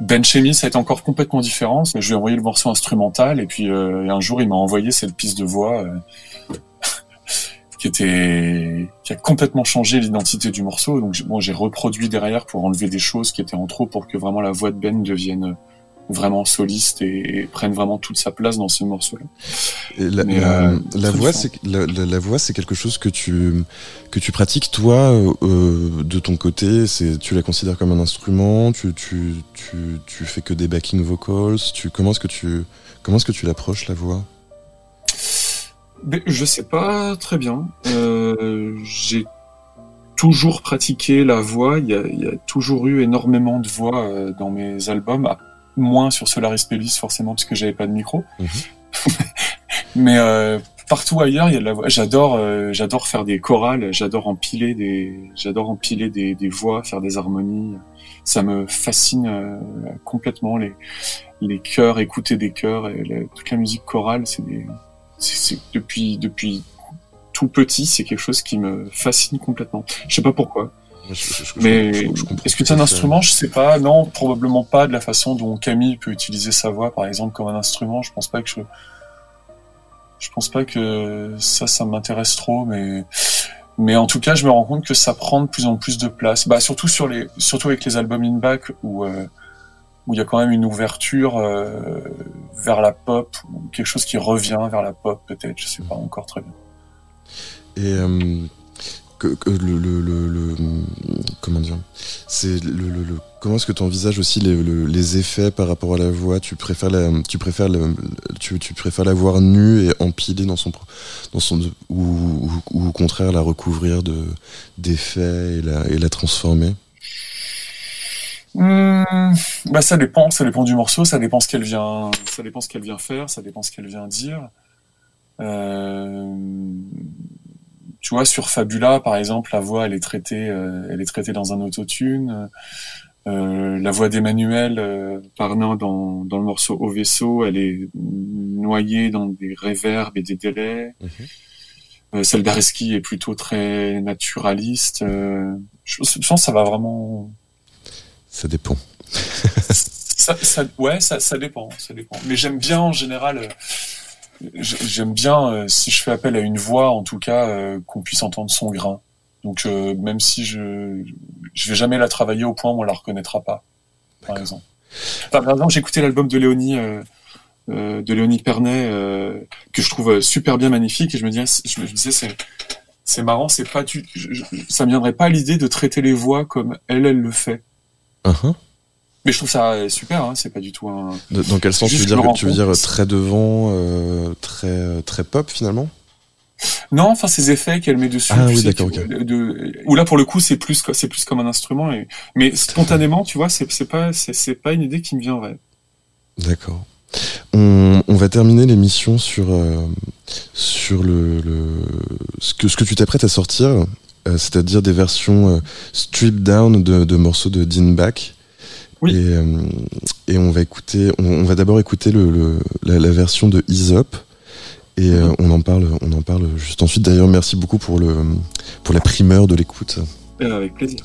Ben Chemi, ça a été encore complètement différent. Je lui ai envoyé le morceau instrumental et puis euh, un jour il m'a envoyé cette piste de voix euh, qui était qui a complètement changé l'identité du morceau. Donc bon, j'ai reproduit derrière pour enlever des choses qui étaient en trop pour que vraiment la voix de Ben devienne vraiment soliste et, prenne vraiment toute sa place dans ce morceau-là. La, euh, la, voix, c'est la, la, voix, c'est quelque chose que tu que tu pratiques toi euh, de ton côté. C'est tu la considères comme un instrument. Tu tu tu tu fais que des backing vocals. Tu comment est-ce que tu comment est-ce que tu l'approches la voix? Je sais pas très bien. Euh, j'ai toujours pratiqué la voix. Il y, a, il y, a, toujours eu énormément de voix dans mes albums moins sur Solaris Pelis forcément parce que j'avais pas de micro. Mhm. Mais euh, partout ailleurs, il y a de la voix. J'adore, euh, j'adore faire des chorales, j'adore empiler des, j'adore empiler des, des, voix, faire des harmonies. Ça me fascine euh, complètement les les chœurs, écouter des chœurs, et toute la musique chorale, c'est des, c'est depuis depuis tout petit, c'est quelque chose qui me fascine complètement. Je sais pas pourquoi. Mais est-ce que c'est un instrument? Je sais pas. Non, probablement pas de la façon dont Camille peut utiliser sa voix, par exemple, comme un instrument. Je pense pas que je, je pense pas que ça, ça m'intéresse trop. Mais, mais en tout cas, je me rends compte que ça prend de plus en plus de place. Bah, surtout sur les, surtout avec les albums in back où euh, où il y a quand même une ouverture euh, vers la pop, ou quelque chose qui revient vers la pop, peut-être. Je sais pas encore très bien. Et euh, comment est-ce que tu envisages aussi les, le- les effets par rapport à la voix? Tu préfères la tu préfères voir nue et empilée dans son dans ou, au contraire la recouvrir de d'effets et la transformer? Hmm, bah ça dépend, ça dépend du morceau, ça dépend ce qu'elle vient, ce qu'elle vient faire, ça dépend ce qu'elle vient dire. Euh, tu vois, sur Fabula, par exemple, la voix, elle est traitée, euh, elle est traitée dans un autotune. Euh, la voix d'Emmanuel euh, Parnin dans, dans le morceau Au vaisseau, elle est noyée dans des réverbes et des délais. Euh, celle d'Areski est plutôt très naturaliste. Je, je pense que ça va vraiment ça dépend ça, ça- ouais, ça, ça dépend, ça dépend. Mais j'aime bien en général. J'ai- J'aime bien euh, si je fais appel à une voix, en tout cas, euh, qu'on puisse entendre son grain. Donc euh, même si je je vais jamais la travailler au point où on la reconnaîtra pas, par exemple. Enfin, par exemple, j'ai écouté l'album de Léonie euh, de Léonie Pernet euh, que je trouve super bien magnifique et je me disais, je me disais c'est c'est marrant, c'est pas je- je- ça me viendrait pas à l'idée de traiter les voix comme elle elle le fait. Uh-huh. Mais je trouve ça euh, super, hein, c'est pas du tout un. De- dans quel sens tu veux dire le tu veux dire rencontre. très devant euh, très euh, très pop finalement? Non, enfin ces effets qu'elle met dessus. Ah oui, d'accord, où là pour le coup c'est plus c'est plus comme un instrument. Et, mais spontanément, tu vois, c'est c'est pas c'est c'est pas une idée qui me viendrait. D'accord. On, on va terminer l'émission sur euh, sur le, le ce que ce que tu t'apprêtes à sortir, euh, c'est-à-dire des versions euh, stripped down de, de morceaux de Dean Back. Oui. Et, euh, et on va écouter, on, on va d'abord écouter le, le- la, la version de Ease Up. Et euh, Mhm. on en parle, on en parle juste ensuite. D'ailleurs, merci beaucoup pour le pour la primeur de l'écoute. Euh, avec plaisir.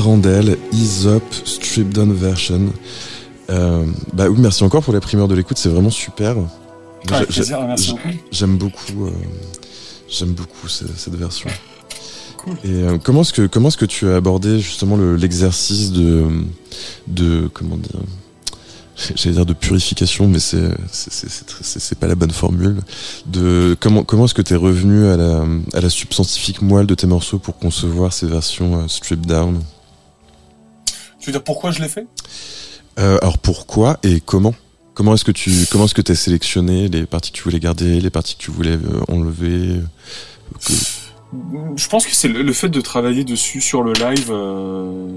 Arandel, Ease Up, Strip Down Version. Euh, bah oui, merci encore pour la primeur de l'écoute, c'est vraiment super. Ah. J'aime beaucoup, euh, j'aime beaucoup cette, cette version. Cool. Et euh, comment est-ce que comment est-ce que tu as abordé justement le- l'exercice de de comment dire j'allais dire de purification mais c'est c'est pas la bonne formule de comment comment est-ce que tu es revenu à la à la substantifique moelle de tes morceaux pour concevoir ces versions stripped down? Tu veux dire pourquoi je l'ai fait? Euh, alors pourquoi et comment? Comment est-ce que tu comment est-ce que tu as sélectionné les parties que tu voulais garder, les parties que tu voulais euh, enlever euh, que- Je pense que c'est le, fait de travailler dessus sur le live, euh,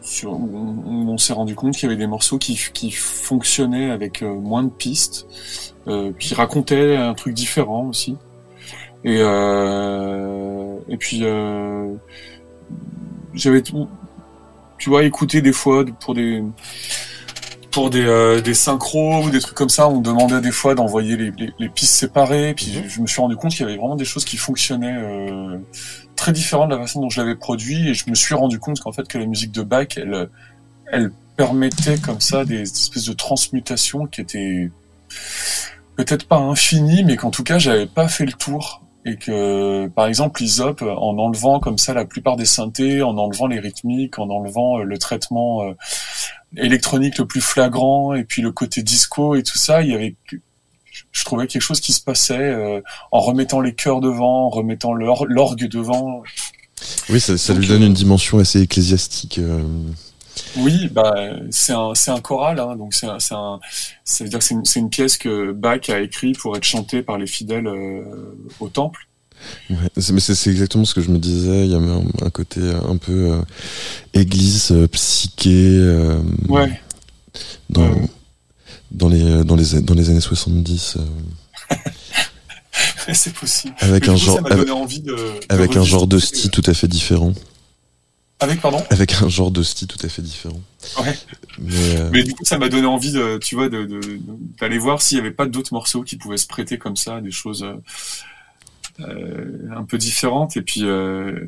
sur, où on, où on s'est rendu compte qu'il y avait des morceaux qui, qui fonctionnaient avec euh, moins de pistes, euh, qui racontaient un truc différent aussi. Et, euh, et puis euh, j'avais tout, tu vois, écouté des fois pour des pour des, euh, des synchros ou des trucs comme ça, on demandait des fois d'envoyer les, les, les pistes séparées. Puis je, je me suis rendu compte qu'il y avait vraiment des choses qui fonctionnaient euh, très différentes de la façon dont je l'avais produit. Et je me suis rendu compte qu'en fait que la musique de Bach, elle, elle permettait comme ça des espèces de transmutations qui étaient peut-être pas infinies, mais qu'en tout cas j'avais pas fait le tour. Et que, par exemple, Isop, en enlevant comme ça la plupart des synthés, en enlevant les rythmiques, en enlevant euh, le traitement euh, électronique le plus flagrant et puis le côté disco et tout ça, il y avait je trouvais quelque chose qui se passait euh, en remettant les chœurs devant, en remettant l'or- l'orgue devant. Oui, ça, ça Donc, lui donne une dimension assez ecclésiastique. Euh, Oui, bah c'est un c'est un choral, hein, donc c'est un, c'est un ça veut dire que c'est une, c'est une pièce que Bach a écrit pour être chantée par les fidèles euh, au temple. ouais. C'est- Mais c'est c'est exactement ce que je me disais. Il y avait un, un côté un peu euh, église euh, psyché euh, Ouais. dans, dans les dans les dans les années 70 euh, c'est possible. avec Mais un coup, genre ça m'a avec, donné envie de, de avec un genre de style tout à fait différent. Avec pardon. Avec un genre de style tout à fait différent. Ouais. Mais, euh, Mais du coup, ça m'a donné envie de, tu vois, de, de- de- d'aller voir s'il y avait pas d'autres morceaux qui pouvaient se prêter comme ça, des choses euh, euh, un peu différentes. Et puis, euh,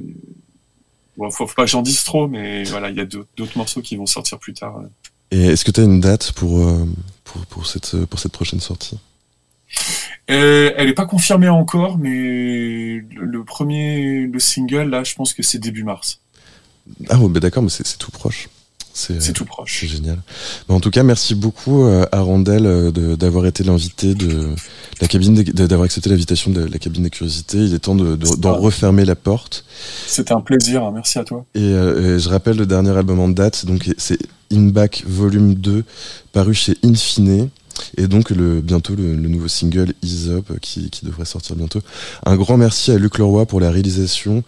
bon, faut, faut pas que j'en dise trop, mais voilà, il y a d'autres morceaux qui vont sortir plus tard. et est-ce que tu as une date pour pour pour cette pour cette prochaine sortie? Euh, elle est pas confirmée encore, mais le, le premier, le single, là, je pense que c'est début mars. Ah bah d'accord, mais c'est c'est tout proche. C'est C'est tout C'est proche. génial. Bah, en tout cas, merci beaucoup euh, à Randel euh, de- d'avoir été l'invité de la cabine, de- d'avoir accepté l'invitation de la cabine des curiosités. Il est temps de- de- C'est d'en pas- refermer la porte. C'était un plaisir, hein, merci à toi. Et, euh, et je rappelle le dernier album en date, donc c'est In Back Volume 2, paru chez Infine. Et donc le, bientôt le, le nouveau single Ease Up qui, qui devrait sortir bientôt. Un grand merci à Luc Leroy pour la réalisation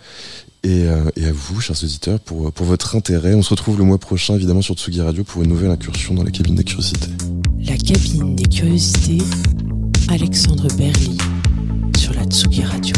et, euh, et à vous, chers auditeurs, pour, pour votre intérêt. On se retrouve le mois prochain, évidemment, sur Tsugi Radio pour une nouvelle incursion dans la cabine des curiosités. La cabine des curiosités, Alexandre Berly sur la Tsugi Radio.